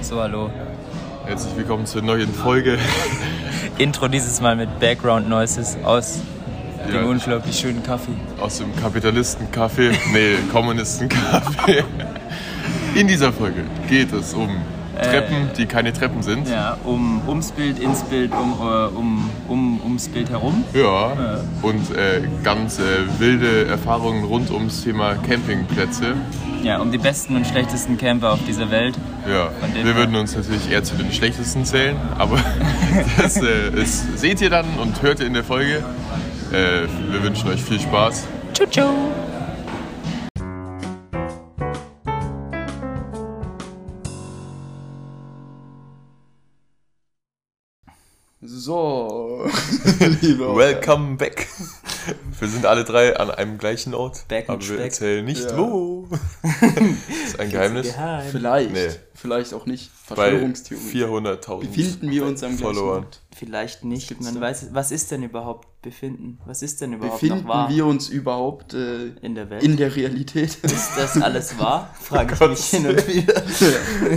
So, hallo. Herzlich willkommen zur neuen Folge. Intro dieses Mal mit Background Noises aus Ja. dem unglaublich schönen Kaffee. Aus dem Kapitalistencafé, nee, Kommunistencafé. In dieser Folge geht es um Treppen, die keine Treppen sind. Ja, um ums Bild, ins Bild, um, äh, um, um ums Bild herum. Ja. Und äh, ganz äh, wilde Erfahrungen rund ums Thema Campingplätze. Ja, um die besten und schlechtesten Camper auf dieser Welt. Ja, wir würden uns natürlich eher zu den schlechtesten zählen, aber das, äh, das seht ihr dann und hört ihr in der Folge. Äh, wir wünschen euch viel Spaß. Tschu tschu. So, lieber. Welcome back. Wir sind alle drei an einem gleichen Ort, Back aber wir Speck. erzählen nicht Ja. wo. das ist ein Geheimnis. Geheim. Vielleicht, Nee. Vielleicht auch nicht. Verschwörungstheorie. 400.000 Befinden wir uns am Followern. Vielleicht nicht. Man da? weiß, was ist denn überhaupt befinden? Was ist denn überhaupt Befinden noch wahr wir uns überhaupt äh, in der Welt? in der Realität? ist das alles wahr? Frage ich Gott. mich hin und wieder.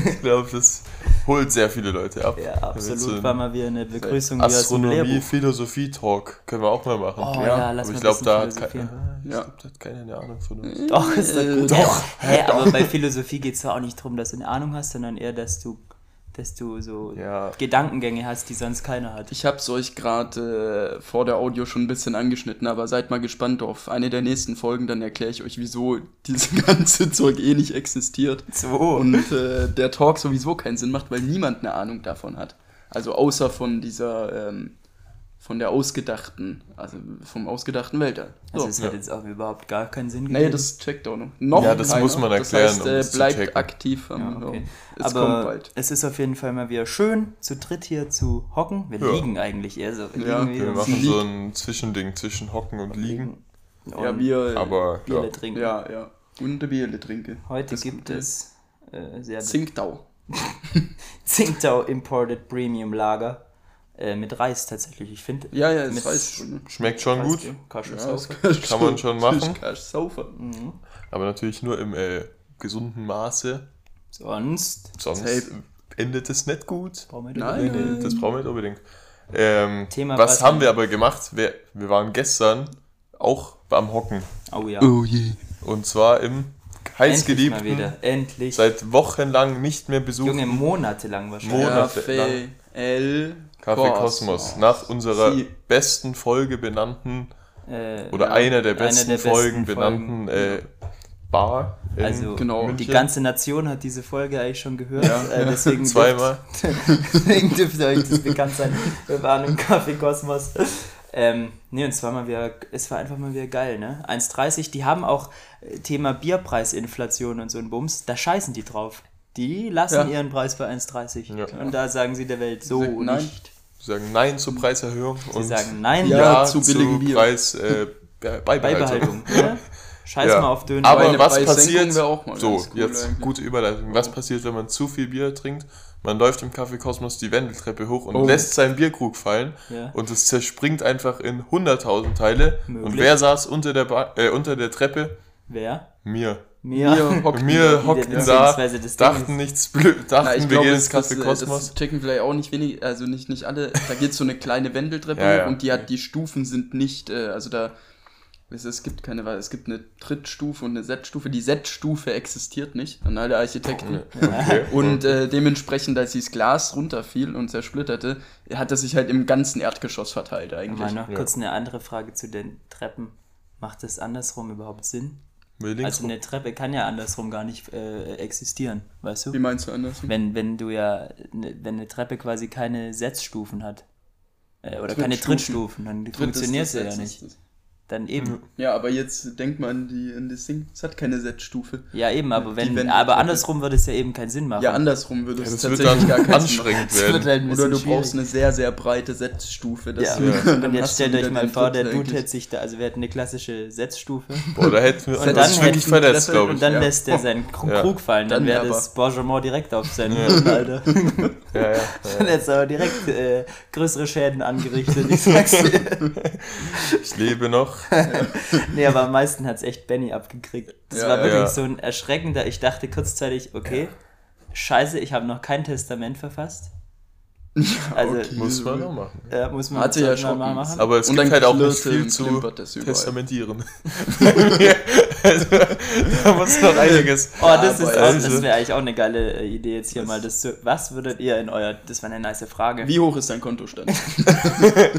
Ich glaube, das holt sehr viele Leute ab. Ja, absolut. War mal wieder eine Begrüßung Astronomie. Philosophie Talk können wir auch mal machen. Oh Ja, ja, lass aber mal ich glaube, da hat, philosophieren. kein, ich Ja. glaub, da hat keiner eine Ahnung von uns. Doch, ist doch Äh, gut. doch. Hä, aber bei Philosophie geht es ja auch nicht darum, dass du eine Ahnung hast, sondern eher, dass du, dass du so Ja. Gedankengänge hast, die sonst keiner hat. Ich hab's euch gerade äh, vor der Audio schon ein bisschen angeschnitten, aber seid mal gespannt auf eine der nächsten Folgen, dann erkläre ich euch, wieso dieses ganze Zeug eh nicht existiert. So. Und äh, der Talk sowieso keinen Sinn macht, weil niemand eine Ahnung davon hat. Also außer von dieser, ähm, von der ausgedachten, also vom ausgedachten Weltall. Also So. es hat jetzt auch überhaupt gar keinen Sinn Nee, das checkt auch noch. noch Ja, das keiner. muss man erklären, Das heißt, um äh, bleibt aktiv. ja, okay. Es kommt Aber bald. es ist auf jeden Fall mal wieder schön, zu dritt hier zu hocken. Wir Ja. liegen eigentlich eher so. Wir Ja, Wir machen so ein Zwischending zwischen Hocken und Liegen. und Ja, wir, Aber Bier ja. trinken. ja, ja. Und Bier trinken. Heute Das gibt es äh, sehr Zinkdau. Tsingtao Imported Premium Lager äh, mit Reis tatsächlich. Ich finde. Ja, ja, das mit schon. schmeckt schon gut, Kasche Ja, das Kann man schon machen. Saufer. Mhm. aber natürlich nur im äh, gesunden Maße. Sonst. Sonst Hey. endet es nicht gut. brauchen wir Nein. Nee, das brauchen wir nicht unbedingt. Ähm, Thema was haben wir aber gemacht? Wir, wir waren gestern auch am Hocken. Oh ja. Oh je. Und zwar im Endlich mal heißgeliebten, wieder. Endlich. seit wochenlang nicht mehr besuchten Junge, monatelang wahrscheinlich. Monat- Café Café Kosmos. Nach unserer Sie- besten Folge benannten, Äh, oder ja, einer der eine besten der Folgen besten benannten äh, Bar. in Also Genau. die ganze Nation hat diese Folge eigentlich schon gehört. Ja. Äh, deswegen Zweimal. Dürft, deswegen dürfte euch das bekannt sein. Wir waren im Café Kosmos. Ähm, nee, und zwar mal wieder, es war einfach mal wieder geil, ne? 1,30, die haben auch äh, Thema Bierpreisinflation und so ein Bums, da scheißen die drauf. Die lassen Ja. ihren Preis bei 1,30. Ja. Und da sagen sie der Welt so nein. nicht. Sie sagen Nein zur Preiserhöhung Sie und sagen nein, Ja, Ja, zu zu billigem Bier. Preis äh, Be- Beibehaltung. Beibehaltung. ne? Scheiß Ja. mal auf Döner. Aber eine was passiert? wäre auch mal so, jetzt eigentlich. gute Überleitung. Was passiert, wenn man zu viel Bier trinkt? Man läuft im Café Kosmos die Wendeltreppe hoch und Oh. lässt seinen Bierkrug fallen Ja. und es zerspringt einfach in 100.000 Teile. Und Möglich. wer saß unter der, ba äh, unter der Treppe? Wer? Mir. Mir. Wir hocken Und wir hockten da, das dachten nichts blöd, dachten Na, ich wir glaube, gehen das, ins das, Café Kosmos. das checken vielleicht auch nicht wenig, also nicht, nicht alle. Da geht so eine kleine Wendeltreppe Ja, ja. und die hat die Stufen sind nicht, äh, also da es, gibt keine, es gibt eine Trittstufe und eine Z-Stufe. Die Z-Stufe existiert nicht an alle Architekten. Okay. Und äh, dementsprechend, als dieses Glas runterfiel und zersplitterte, hat es sich halt im ganzen Erdgeschoss verteilt eigentlich. Mal noch Ja. kurz eine andere Frage zu den Treppen. Macht das andersrum überhaupt Sinn? Also eine Treppe kann ja andersrum gar nicht äh, existieren, weißt Wie du? meinst du anders? Wenn, wenn du ja, ne, wenn eine Treppe quasi keine Setzstufen hat. Äh, oder keine Trittstufen. Trittstufen, dann funktioniert sie ja nicht. ist. Dann eben. Ja, aber jetzt denkt man an, die, an das Ding. Es hat keine Z-Stufe. Ja, eben, aber wenn, aber andersrum würde es ja eben keinen Sinn machen. Ja, andersrum würde es wird tatsächlich dann gar keinen Sinn machen. anstrengend Das wird werden. halt ein Oder du schwierig. brauchst eine sehr, sehr breite Setzstufe. Ja. Ja. Und jetzt stellt euch mal vor, der Dude eigentlich. hätte sich da, also wir hätten eine klassische Setzstufe. Boah, da hätten wir Und dann wirklich verletzt, glaube ich. Und dann ja. lässt er seinen Krug, Ja. Krug fallen, dann, Dann wäre das Bourgemont direkt auf seinen Rücken, Alter. Ja, ja, Dann hätte es aber direkt äh, größere Schäden angerichtet, ich sag's dir. Ich lebe noch. nee, aber am meisten hat's echt Benny abgekriegt. Das Ja, war wirklich Ja. so ein erschreckender, ich dachte kurzzeitig, okay, scheiße, ich habe noch kein Testament verfasst. Also, okay. Muss man auch machen. äh, muss man Hat sie ja schon. mal machen. Aber es Und gibt dann halt auch nicht viel zu testamentieren. also, da muss noch einiges. Oh, das ist auch, also- das wäre eigentlich auch eine geile äh, Idee jetzt hier mal. Das zu, was würdet ihr in euer, das war eine nice Frage. Wie hoch ist dein Kontostand?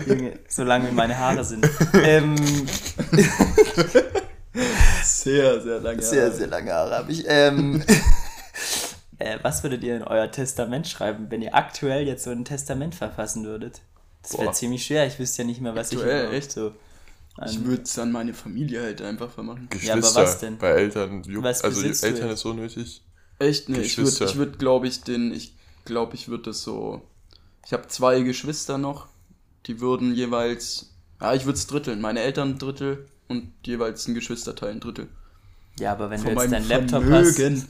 Junge, solange wie meine Haare sind. ähm, sehr, sehr lange. sehr, sehr lange Haare habe ich. Ähm, äh, was würdet ihr in euer Testament schreiben, wenn ihr aktuell jetzt so ein Testament verfassen würdet? Das wäre ziemlich schwer. Ich wüsste ja nicht mehr, was ich Aktuell, überhaupt echt? so. Ich an- würde es an meine Familie halt einfach vermachen. Ja, aber Geschwister was denn? bei Eltern. Was also Eltern ist so nötig. Echt? Nee, ich würde, Geschwister. ich würd, glaube ich, den, ich glaube, ich würde das so. Ich habe zwei Geschwister noch, die würden jeweils, ja, ich würde es dritteln. Meine Eltern ein Drittel und jeweils ein Geschwisterteil ein Drittel. Ja, aber wenn Von du jetzt deinen Laptop Vermögen.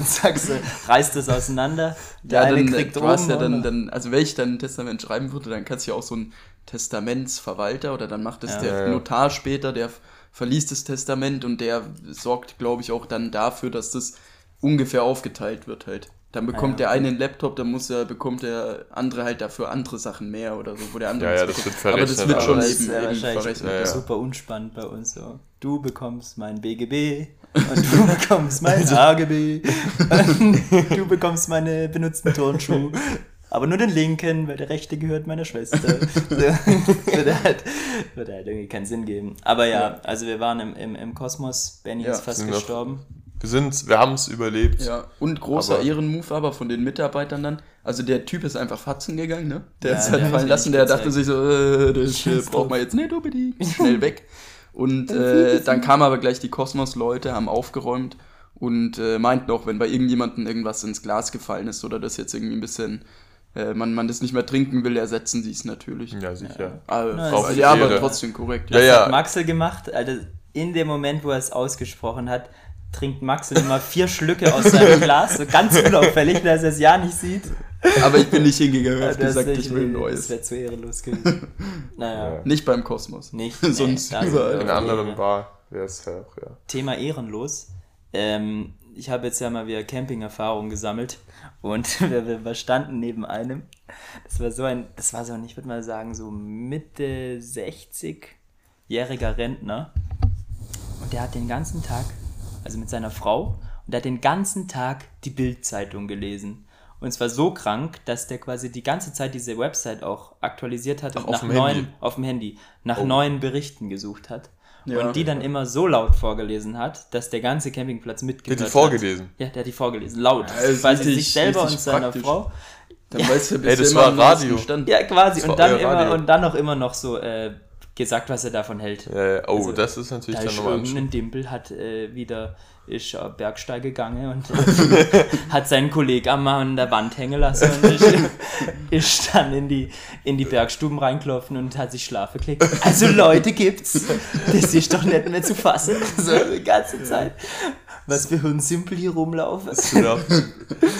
hast, sagst du, reißt es auseinander. Der Ja, eine dann, kriegt du hast ja oben dann, dann, also wenn ich dann ein Testament schreiben würde, dann kannst du ja auch so einen Testamentsverwalter oder dann macht es Ja. der Ja. Notar später, der verliest das Testament und der sorgt, glaube ich, auch dann dafür, dass das ungefähr aufgeteilt wird halt. Dann bekommt Ja, der eine einen Laptop, dann muss er, bekommt der andere halt dafür andere Sachen mehr oder so, wo der andere Ja, ja, das bekommt. wird Aber das verrechnet, wird schon Aber das eben, ist ja eben wahrscheinlich verrechnet. Ja, ja. super unspannend bei uns so. Du bekommst mein BGB und du bekommst mein AGB und du bekommst meine benutzten Turnschuhe. Aber nur den linken, weil der rechte gehört meiner Schwester. So, würde, halt, würde halt irgendwie keinen Sinn geben. Aber ja, also wir waren im, im, im Kosmos, Benny Ja, ist fast gestorben. Wir sind, wir haben es überlebt. Ja, und großer Aber- Ehrenmove aber von den Mitarbeitern dann. Also der Typ ist einfach fatzen gegangen, ne? Der Ja, ist der halt hat fallen lassen, der dachte sich so, äh, das braucht man jetzt nicht unbedingt. Schnell weg. Und äh, dann kamen aber gleich die Kosmos-Leute, haben aufgeräumt und äh, meinten auch, wenn bei irgendjemandem irgendwas ins Glas gefallen ist oder das jetzt irgendwie ein bisschen, äh, man, man das nicht mehr trinken will, ersetzen sie es natürlich. Ja, sicher. Aber, Na, auf, ist ja, aber trotzdem korrekt. Ja, Was ja. hat Maxel gemacht? Also in dem Moment, wo er es ausgesprochen hat, trinkt Maxel immer vier Schlücke aus seinem Glas, so ganz unauffällig, dass er es ja nicht sieht. Aber ich bin nicht hingegangen und Ja, hab das gesagt, ich will ein Das neues. wäre zu ehrenlos gewesen. Naja, Ja. Nicht beim Kosmos. nicht. Sonst da sind überall. In einer anderen. Bar wäre es ja auch, ja. Thema ehrenlos. Ähm, ich habe jetzt ja mal wieder Camping-Erfahrung gesammelt und wir, wir wir standen neben einem. Das war so ein, das war so ein, ich würde mal sagen, so Mitte 60-jähriger Rentner. Und der hat den ganzen Tag, also mit seiner Frau, und der hat den ganzen Tag die Bild-Zeitung gelesen. Und zwar so krank, dass der quasi die ganze Zeit diese Website auch aktualisiert hat und Ach, auf nach dem neuen, Handy? auf dem Handy, nach Oh. neuen Berichten gesucht hat. Ja. und die dann immer so laut vorgelesen hat, dass der ganze Campingplatz Der mitgehört hat die vorgelesen. Hat. Ja, der hat die vorgelesen, laut. Ja, ist quasi richtig- sich selber und seiner praktisch. Frau. Dann weißt du, Ey, bist das war Radio. Stand. Ja, quasi. Und dann, immer, Radio. und dann auch immer noch so äh, gesagt, was er davon hält. Ja, ja. Oh, Also, das ist natürlich Da dann nochmal irgendein Dimpel, hat äh, wieder ist auf Bergsteig gegangen und äh, hat seinen Kollegen am an der Wand hängen lassen und ist, ist dann in die, in die Bergstuben reinklopfen und hat sich schlafen gelegt. Also Leute gibt's. Das ist doch nicht mehr zu fassen. So die ganze Zeit. Was für Hirnsimpel hier rumlaufen. Das sind auch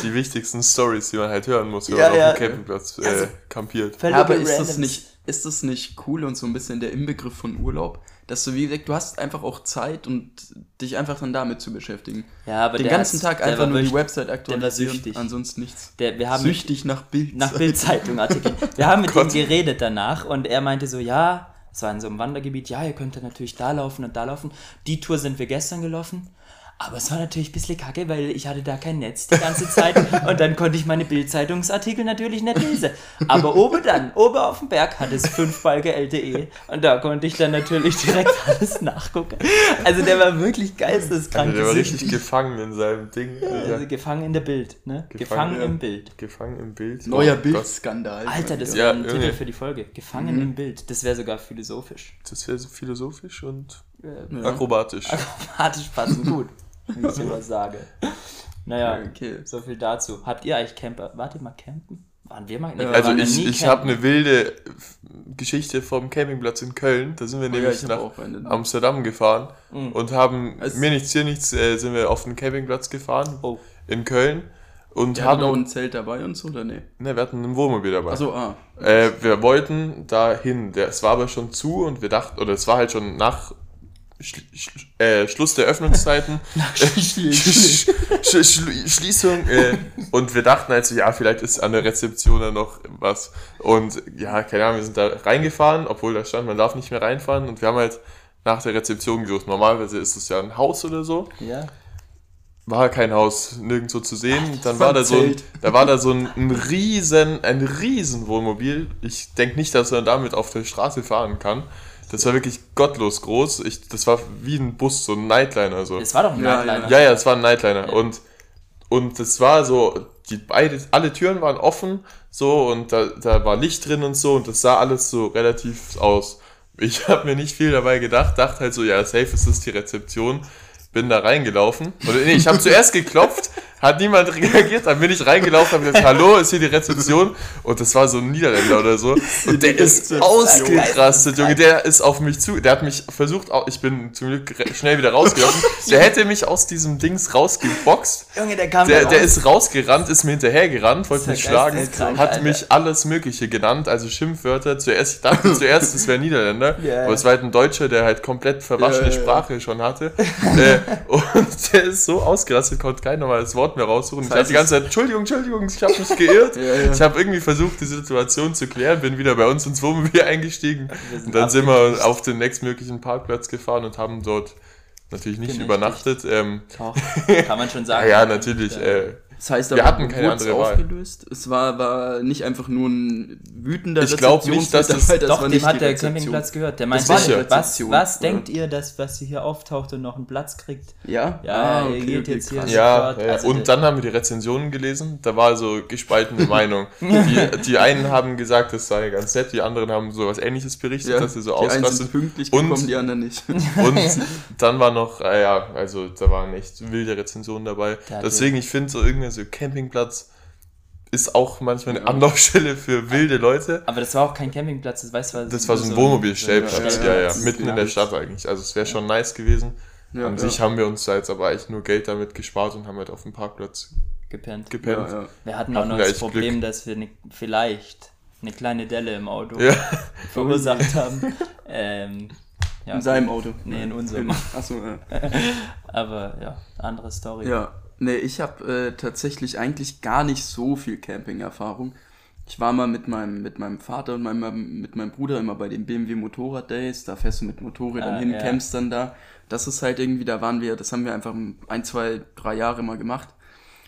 die wichtigsten Stories, die man halt hören muss, wenn Ja, man ja. auf dem Campingplatz äh, Also- kampiert. Aber ist das, nicht, ist das nicht cool und so ein bisschen der Inbegriff von Urlaub? Dass du wie gesagt, du hast einfach auch Zeit und dich einfach dann damit zu beschäftigen. Ja, aber Den der ganzen Tag der einfach nur die wirklich- Website aktualisieren, süchtig. ansonsten nichts. Der, wir haben Süchtig nach Bild. nach Bildzeitung. Wir haben mit ihm Gott. geredet danach und er meinte so, ja, es war in so einem Wandergebiet, ja, ihr könnt natürlich da laufen und da laufen. Die Tour sind wir gestern gelaufen. Aber es war natürlich ein bisschen kacke, weil ich hatte da kein Netz die ganze Zeit und dann konnte ich meine Bildzeitungsartikel natürlich nicht lesen. Aber oben dann, oben auf dem Berg hat es fünf Balke LTE und da konnte ich dann natürlich direkt alles nachgucken. Also der war wirklich geisteskrank Also der war richtig gefangen in seinem Ding. Also Alter. gefangen in der Bild, ne? Gefangen, Gefangen, ja. im Bild. Gefangen im Bild. Neuer Oh Bildskandal. Alter, das Ja, wäre ein irgendwie. Titel für die Folge. Gefangen im Bild. Das wäre sogar philosophisch. Das wäre so philosophisch und Äh, akrobatisch. Akrobatisch passend gut, wenn ich sowas sage. Naja, Okay. so viel dazu. Habt ihr eigentlich Camper? Wart ihr mal campen? Waren wir mal? Nee, wir Also waren ja ich, ich habe eine wilde Geschichte vom Campingplatz in Köln. Da sind wir Oh ja, nämlich ich hab nach. Amsterdam gefahren Mhm. und haben Es- mir nichts, hier nichts, äh, sind wir auf den Campingplatz gefahren Oh, in Köln und Der hat auch haben, ein Zelt dabei und so, oder nee? ne, wir hatten ein Wohnmobil dabei. Achso, ah. Äh, wir wollten dahin. Der, es war aber schon zu und wir dachten, oder es war halt schon nach Schl Schl äh, Schluss der Öffnungszeiten. Sch Schließung. Äh, und wir dachten also, ja, vielleicht ist an der Rezeption dann noch was. Und ja, keine Ahnung, wir sind da reingefahren, obwohl da stand, man darf nicht mehr reinfahren. Und wir haben halt nach der Rezeption gesucht. Normalerweise ist es ja ein Haus oder so. Ja. War kein Haus nirgendwo zu sehen. Dann war da so ein, da war da so ein, ein riesen, ein riesen Wohnmobil. Ich denke nicht, dass man damit auf der Straße fahren kann. Das war wirklich gottlos groß. Ich, das war wie ein Bus, so ein Nightliner. So. Es war doch ein Ja, Nightliner. Ja, ja, es war ein Nightliner. Und, und das war so, die beide, alle Türen waren offen, so, und da, da war Licht drin und so, und das sah alles so relativ aus. Ich habe mir nicht viel dabei gedacht, dachte halt so, ja, safe ist das die Rezeption. Bin da reingelaufen. Oder nee, ich habe zuerst geklopft, hat niemand reagiert, dann bin ich reingelaufen, habe gesagt, hallo, ist hier die Rezeption? Und das war so ein Niederländer oder so. Und der ist ausgerastet, Junge. Der ist auf mich zu, der hat mich versucht, ich bin zum Glück schnell wieder rausgelaufen. Der hätte mich aus diesem Dings rausgeboxt. Junge, der kam Der, der ist rausgerannt, ist mir hinterhergerannt, wollte mich schlagen, hat mich alles Mögliche genannt, also Schimpfwörter. Zuerst, ich dachte zuerst, es wäre Niederländer, Ja. aber es war halt ein Deutscher, der halt komplett verwaschene ja. Sprache schon hatte. äh, und der ist so ausgerastet, konnte kein normales Wort mehr raussuchen. Ich Das habe heißt, die ganze Zeit, Entschuldigung, Entschuldigung, ich habe mich geirrt. Ja, ja. Ich habe irgendwie versucht, die Situation zu klären, bin wieder bei uns ins Wohnmobil eingestiegen. Und dann sind wir auf den nächstmöglichen Parkplatz gefahren und haben dort natürlich nicht Genächtigt. übernachtet. Ähm, Doch, kann man schon sagen. ja, natürlich. Äh, Das heißt, Wir aber hatten keine andere Wahl. aufgelöst. Es war, war nicht einfach nur ein wütender Ich glaub nicht, dass das- Rezeptionsmitarbeiter, Doch, war dem nicht hat die der Rezeption. Campingplatz gehört. Der Das meinte, was, was oder? denkt ihr, dass, was sie hier auftaucht und noch einen Platz kriegt? Ja? Ja, Ah, ihr geht jetzt hier- krass. Ja, sofort. ja. Also und dann haben wir die Rezensionen gelesen. Da war so gespaltene Meinung. Die, die einen haben gesagt, das sei ganz nett, die anderen haben so was ähnliches berichtet, Ja, dass sie so die einen sind ausrastet. pünktlich Und- gekommen, die anderen nicht. Und dann war noch, äh, ja, also da waren echt wilde Rezensionen dabei. Deswegen, ich finde so irgendein so Campingplatz ist auch manchmal eine Anlaufstelle für wilde Leute. Aber das war auch kein Campingplatz, das, weißt, war Das war so ein Wohnmobilstellplatz, Ja, ja, ja, mitten in der Stadt eigentlich. Also es wäre schon nice gewesen. Ja, An ja. sich haben wir uns da jetzt aber eigentlich nur Geld damit gespart und haben halt auf dem Parkplatz gepennt. gepennt. Ja, ja. Wir hatten auch noch das Problem, dass wir ne, vielleicht eine kleine Delle im Auto Ja. verursacht haben. ähm, ja, In seinem Auto. Nee, in unserem. Achso, ja. Aber ja, andere Story. Ja, nee, ich habe äh, tatsächlich eigentlich gar nicht so viel Camping-Erfahrung. Ich war mal mit meinem, mit meinem Vater und meinem, mit meinem Bruder immer bei den BMW Motorrad Days. Da fährst du mit Motorrädern Ah, hin, ja. campst dann da. Das ist halt irgendwie, da waren wir, das haben wir einfach ein, zwei, drei Jahre mal gemacht.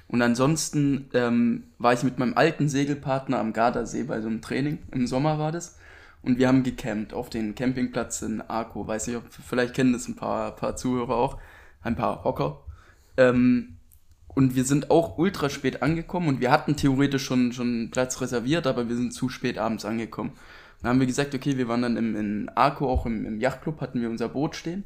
Und ansonsten ähm, war ich mit meinem alten Segelpartner am Gardasee bei so einem Training. Im Sommer war das. Und wir haben gecampt auf den Campingplatz in Arco. Weiß nicht, ob vielleicht kennen das ein paar, paar Zuhörer auch. Ein paar Hocker. Ähm, und wir sind auch ultra spät angekommen und wir hatten theoretisch schon, schon Platz reserviert, aber wir sind zu spät abends angekommen. Dann haben wir gesagt, okay, wir waren dann im, in Arco, auch im, im Yachtclub, hatten wir unser Boot stehen.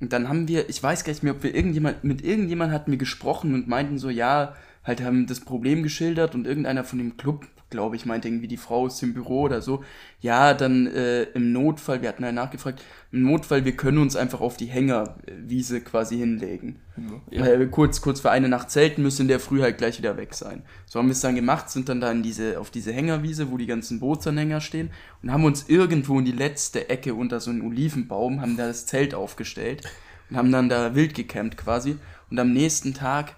Und dann haben wir, ich weiß gar nicht mehr, ob wir irgendjemand, mit irgendjemand hatten wir gesprochen und meinten so, ja, halt haben das Problem geschildert und irgendeiner von dem Club, glaube ich, meinte irgendwie die Frau aus dem Büro oder so, ja, dann äh, im Notfall, wir hatten ja nachgefragt, im Notfall, wir können uns einfach auf die Hängerwiese quasi hinlegen. Ja. Weil wir kurz, kurz für eine Nacht zelten müssen, in der Früh halt gleich wieder weg sein. So haben wir es dann gemacht, sind dann da in diese, auf diese Hängerwiese, wo die ganzen Bootsanhänger stehen und haben uns irgendwo in die letzte Ecke unter so einen Olivenbaum, haben da das Zelt aufgestellt und haben dann da wild gecampt quasi. Und am nächsten Tag,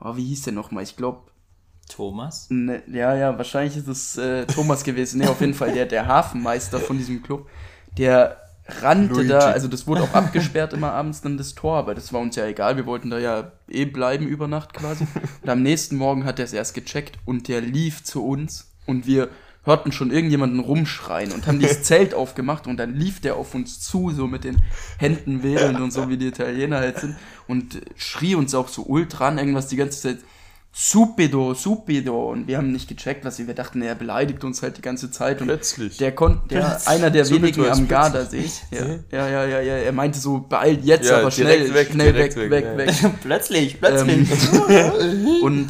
oh, wie hieß der nochmal? Ich glaube, Thomas? Ne, ja, ja, wahrscheinlich ist es äh, Thomas gewesen. Ne, auf jeden Fall der, der Hafenmeister von diesem Club. Der rannte Luigi. da, also das wurde auch abgesperrt immer abends dann das Tor, aber das war uns ja egal. Wir wollten da ja eh bleiben über Nacht quasi. Und am nächsten Morgen hat er es erst gecheckt und der lief zu uns und wir hörten schon irgendjemanden rumschreien und haben dieses Zelt aufgemacht und dann lief der auf uns zu, so mit den Händen wedelnd und so wie die Italiener halt sind und schrie uns auch so ultra an, irgendwas die ganze Zeit Supido, Supido. Und wir haben nicht gecheckt, was wir, wir dachten, er beleidigt uns halt die ganze Zeit. Und Plötzlich. der konnte, der, einer der Supido wenigen am. Gardasee. Ja, ja, ja, ja, ja, er meinte so, beeilt jetzt Ja, aber schnell, direkt weg, schnell weg, weg, weg, ja. weg. plötzlich, plötzlich. Und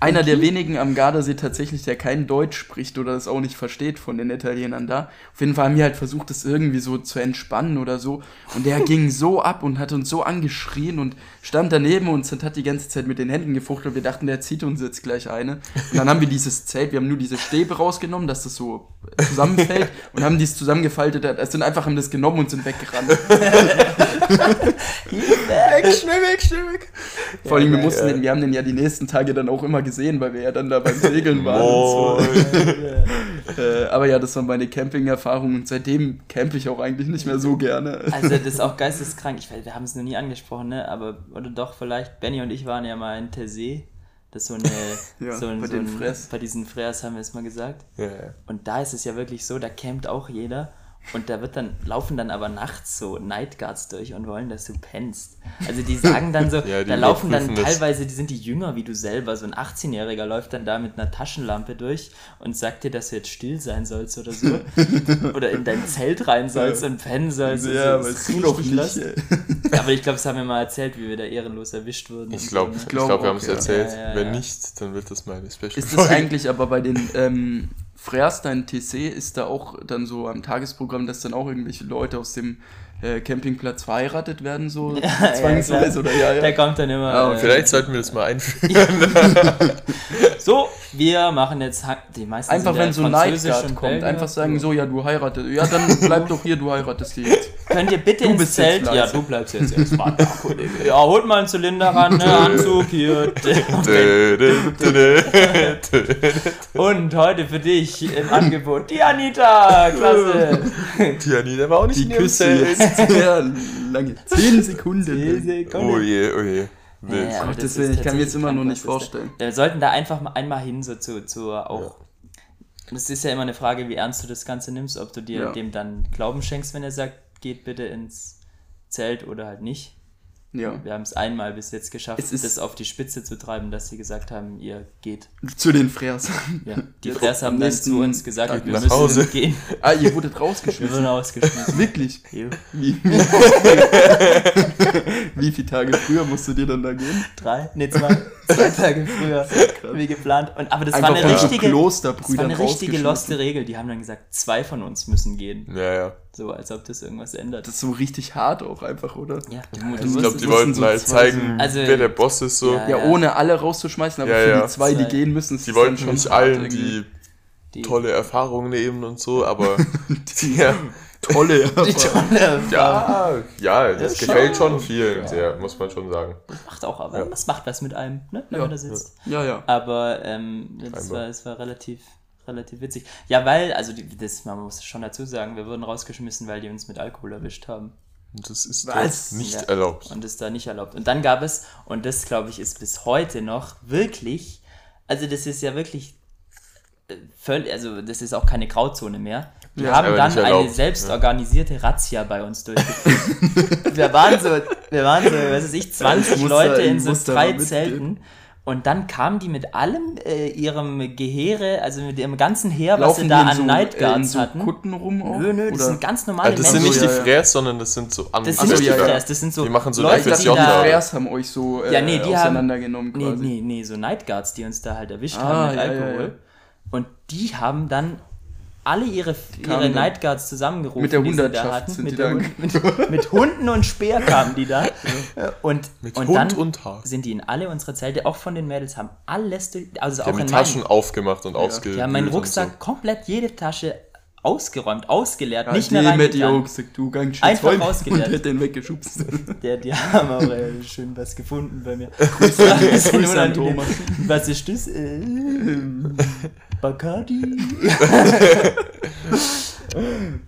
einer der wenigen am Gardasee tatsächlich, der kein Deutsch spricht oder das auch nicht versteht von den Italienern da. Auf jeden Fall haben wir halt versucht, das irgendwie so zu entspannen oder so. Und der ging so ab und hat uns so angeschrien und stand daneben uns und hat die ganze Zeit mit den Händen gefuchtelt. Wir dachten, der zieht uns jetzt gleich eine. Und dann haben wir dieses Zelt, wir haben nur diese Stäbe rausgenommen, dass das so zusammenfällt und haben dies zusammengefaltet. Also sind einfach haben das genommen und sind weggerannt. weg, schnell weg, schnell weg. Vor allem, wir, geil, mussten ja. den, wir haben den ja die nächsten Tage dann auch immer gesehen, weil wir ja dann da beim Segeln waren. Oh, Und so. äh, aber ja, das war meine Camping-Erfahrung und seitdem campe ich auch eigentlich nicht mehr so gerne. Also das ist auch geisteskrank. Ich weiß, wir haben es noch nie angesprochen, ne? Aber oder doch vielleicht. Benny und ich waren ja mal in Tersee. Das ist so eine. Ja, so ein, bei so den ein. Bei diesen Frers haben wir es mal gesagt. ja, ja. Und da ist es ja wirklich so, da campt auch jeder. Und da wird dann, laufen dann aber nachts so Nightguards durch und wollen, dass du pennst. Also die sagen dann so, Ja, die da laufen dann teilweise, die sind die jünger wie du selber. So ein 18-Jähriger läuft dann da mit einer Taschenlampe durch und sagt dir, dass du jetzt still sein sollst oder so. oder in dein Zelt rein sollst und pennen sollst. und so. ja, Das aber ist es richtig nicht. Aber ich glaube, das haben wir mal erzählt, wie wir da ehrenlos erwischt wurden. Ich glaube, so, ich ne? glaub glaub, wir auch, haben es ja. erzählt. Ja, ja, Wenn ja. nicht, dann wird das meine Special Ist das eigentlich aber bei den ähm, Frères, dein TC, ist da auch dann so am Tagesprogramm, dass dann auch irgendwelche Leute aus dem äh, Campingplatz verheiratet werden, so Ja, zwangsweise? ja, oder ja, ja. Der kommt dann immer. Ah, äh, Vielleicht sollten wir das mal einführen. So, wir machen jetzt die meisten Einfach ja wenn so und kommt, einfach sagen so, ja, du heiratest. Ja, dann bleib doch hier, du heiratest die jetzt. Könnt ihr bitte Du ins bist Zelt? Ja, du bleibst jetzt erstmal da, Kollege. Ja, holt mal einen Zylinder ran, ne, Anzug hier. Und heute für dich im Angebot die Anita, klasse. Die Anita war auch nicht Die in ihrem Küsse Zelt. Sehr lange. Zehn Sekunden. Oh je, oh je. Wild. Ja, Gottes Willen, ich kann mir jetzt immer noch nicht das da- vorstellen. Wir sollten da einfach mal einmal hin, so zu, zu auch. Das ist ja immer eine Frage, wie ernst du das Ganze nimmst, ob du dir Ja. dem dann Glauben schenkst, wenn er sagt, geht bitte ins Zelt oder halt nicht. Ja. Wir haben es einmal bis jetzt geschafft, Es ist- das auf die Spitze zu treiben, dass sie gesagt haben, ihr geht. Zu den Frères. Ja, die Jetzt Frers haben dann zu uns gesagt, Tag wir nach müssen Hause. gehen. Ah, ihr wurdet Wir rausgeschmissen. wurden ausgeschmissen. Wirklich? Wie, wie viele Tage früher musst du dir dann da gehen? Drei, nee, zwei, zwei Tage früher, wie geplant. Und, aber das Einfach war eine so richtige, das war eine richtige loste Regel. Die haben dann gesagt, zwei von uns müssen gehen. Ja, ja. So, als ob das irgendwas ändert. Das ist so richtig hart auch einfach, oder? ja, du, du Ich glaube, die wollten so halt zwei zeigen, Also- wer der Boss ist. So. Ja, Ja, ohne alle rauszuschmeißen, aber Ja, für ja. die zwei, die gehen müssen, Die wollten schon nicht allen die die, tolle Erfahrung nehmen und so, aber ja, tolle. die tolle ja, ja, das Ja, gefällt schon. schon vielen sehr, muss man schon sagen. macht auch, aber Ja. das macht was mit einem, ne, wenn Ja. man da sitzt. Ja, ja. Aber ähm, das, war, das war relativ, relativ witzig. Ja, weil, also die, das, man muss schon dazu sagen, wir wurden rausgeschmissen, weil die uns mit Alkohol erwischt haben. Und das ist Was? nicht Ja. erlaubt. Und ist da nicht erlaubt. Und dann gab es, und das glaube ich ist bis heute noch wirklich, also das ist ja wirklich äh, völlig, also das ist auch keine Grauzone mehr. Wir Ja, haben dann nicht eine erlaubt, selbst ja. organisierte Razzia bei uns durchgeführt. wir waren so, wir waren so, was weiß ich, 20 Ich muss Leute da- ich in so drei. Zelten. Und dann kamen die mit allem äh, ihrem Geheere, also mit ihrem ganzen Heer, was sie Laufen da die an so, Nightguards so hatten. Kutten rum auch? Nö, nö, das Oder? sind ganz normale Also das sind Menschen. nicht ja, die ja. Fräs, sondern das sind so andere. Das sind nicht die ja, ja. Fräs, das sind so Die machen so Leute, die die da, Frères haben euch so äh, Ja, nee, die haben- auseinandergenommen Nee, quasi. nee, nee, so Nightguards, die uns da halt erwischt Ah, haben mit ja, ja, Alkohol. ja. Und die haben dann alle ihre, ihre Kamen dann- Nightguards zusammengerufen. Mit der die sie da Hundertschaft hatten. sind mit, die der mit, mit Hunden und Speer kamen die da. Und, Mit und Hund dann und Haar. sind die in alle unsere Zelte, auch von den Mädels, haben alles, durch, also Die auch haben in die meinen, Taschen aufgemacht und ausgewühlt. die haben meinen Rucksack komplett jede Tasche ausgeräumt, ausgeleert, Ja, nicht mehr hätte ich auch gesagt, du gang Einfach und rausgeleert. hätte den weggeschubst. Der, die haben äh, schön was gefunden bei mir. Grüße an, Grüße an Thomas. Was ist das? Äh, Bacardi?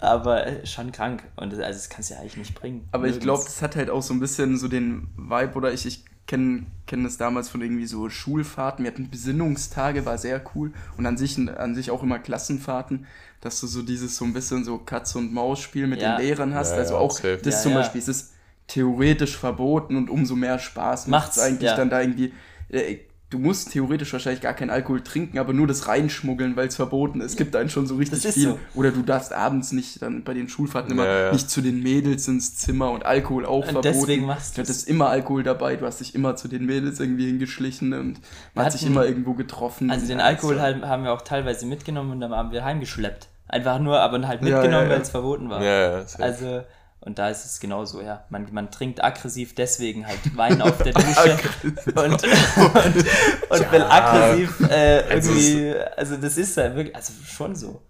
Aber äh, schon krank. Und das- also das kannst du ja eigentlich nicht bringen. Aber ich Nirgends. glaube, das hat halt auch so ein bisschen so den Vibe, oder ich, ich kenne kenn das damals von irgendwie so Schulfahrten. Wir hatten Besinnungstage, war sehr cool. Und an sich, an sich auch immer Klassenfahrten, dass du so dieses so ein bisschen so Katze- und Maus-Spiel mit Ja. den Lehrern hast. Ja, also ja, auch safe. das Ja, zum ja. Beispiel, es ist theoretisch verboten und umso mehr Spaß macht es Macht's, eigentlich ja. dann da irgendwie. Äh, Du musst theoretisch wahrscheinlich gar keinen Alkohol trinken, aber nur das reinschmuggeln, weil es verboten ist. Es gibt einen schon so richtig viel. so. Oder du darfst abends nicht dann bei den Schulfahrten immer Ja, ja. nicht zu den Mädels ins Zimmer und Alkohol auch Und verboten. deswegen machst du hattest immer Alkohol dabei, du hast dich immer zu den Mädels irgendwie hingeschlichen und man hat sich immer irgendwo getroffen. Also den Alkohol halt, haben wir auch teilweise mitgenommen und dann haben wir heimgeschleppt. Einfach nur, aber halt mitgenommen, ja, ja. weil es verboten war. Ja, ja. Also, und da ist es genauso, ja. Man, man trinkt aggressiv deswegen halt Wein auf der Dusche und, und, und will aggressiv äh, Also irgendwie, also das ist ja wirklich, also schon so.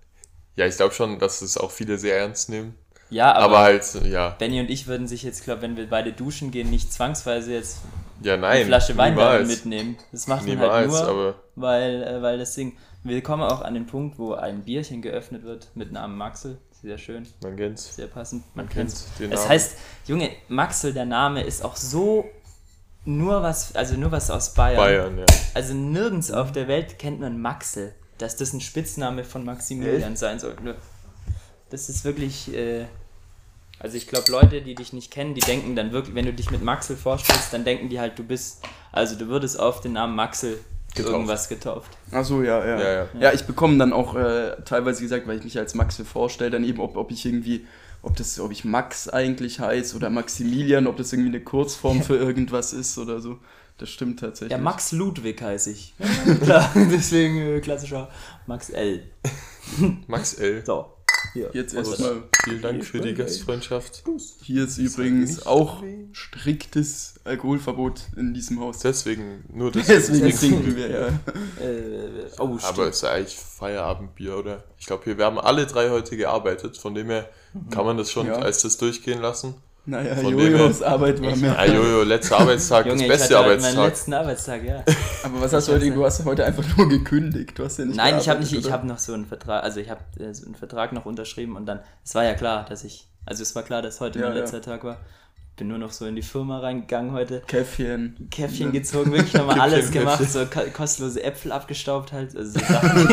Ja, ich glaube schon, dass es auch viele sehr ernst nehmen. Ja, aber, Aber halt, ja. Benny und ich würden sich jetzt, glaube wenn wir beide duschen gehen, nicht zwangsweise jetzt Ja, eine nein. Flasche Wein niemals. mitnehmen. Das macht man halt Niemals, nur, aber weil, äh, weil das Ding. Wir kommen auch an den Punkt, wo ein Bierchen geöffnet wird mit Namen Maxel. Sehr schön, man kennt's. sehr passend. Man Man kennt kennt den Es heißt, Junge, Maxel, der Name ist auch so nur was, also nur was aus Bayern. Bayern, ja. Also nirgends auf der Welt kennt man Maxel. Dass das ein Spitzname von Maximilian sein soll. Nö. Das ist wirklich. Äh, also ich glaube, Leute, die dich nicht kennen, die denken dann wirklich, wenn du dich mit Maxel vorstellst, dann denken die halt, du bist. Also du würdest auf den Namen Maxel Getauft. irgendwas getauft. Ach so, ja, ja. Ja, ja. Ja, ich bekomme dann auch äh, teilweise gesagt, weil ich mich als Max vorstelle, dann eben, ob, ob ich irgendwie, ob das, ob ich Max eigentlich heiße oder Maximilian, ob das irgendwie eine Kurzform für irgendwas ist oder so. Das stimmt tatsächlich. Ja, Max Ludwig heiße ich. Klar, deswegen äh, klassischer Max L. Max L. So. Hier. Jetzt erstmal. Vielen Dank für die Gastfreundschaft. Hier ist übrigens auch striktes Alkoholverbot in diesem Haus. Deswegen, nur Deswegen deswegen. trinken wir, ja. Äh, oh, Aber es ist ja eigentlich Feierabendbier, oder? Ich glaube, wir haben alle drei heute gearbeitet, von dem her kann man das schon Ja. als das durchgehen lassen. Naja, Von Jojos her- Arbeit war Ich- mehr. Ja, Jojo, letzter Arbeitstag, Junge, das ich beste hatte heute meinen Arbeitstag. letzten Arbeitstag, ja. Aber was hast du Ich heute? hab's Du hast heute einfach nur gekündigt. Du hast ja nicht Nein, ich habe nicht, ich habe noch so einen Vertrag, also ich habe äh, so einen Vertrag noch unterschrieben und dann, es war ja klar, dass ich, also es war klar, dass heute Ja, mein ja. letzter Tag war. Bin nur noch so in die Firma reingegangen heute, Käffchen. Käffchen Ja. gezogen, wirklich nochmal alles gemacht, so ko- kostenlose Äpfel abgestaubt halt, also so Sachen.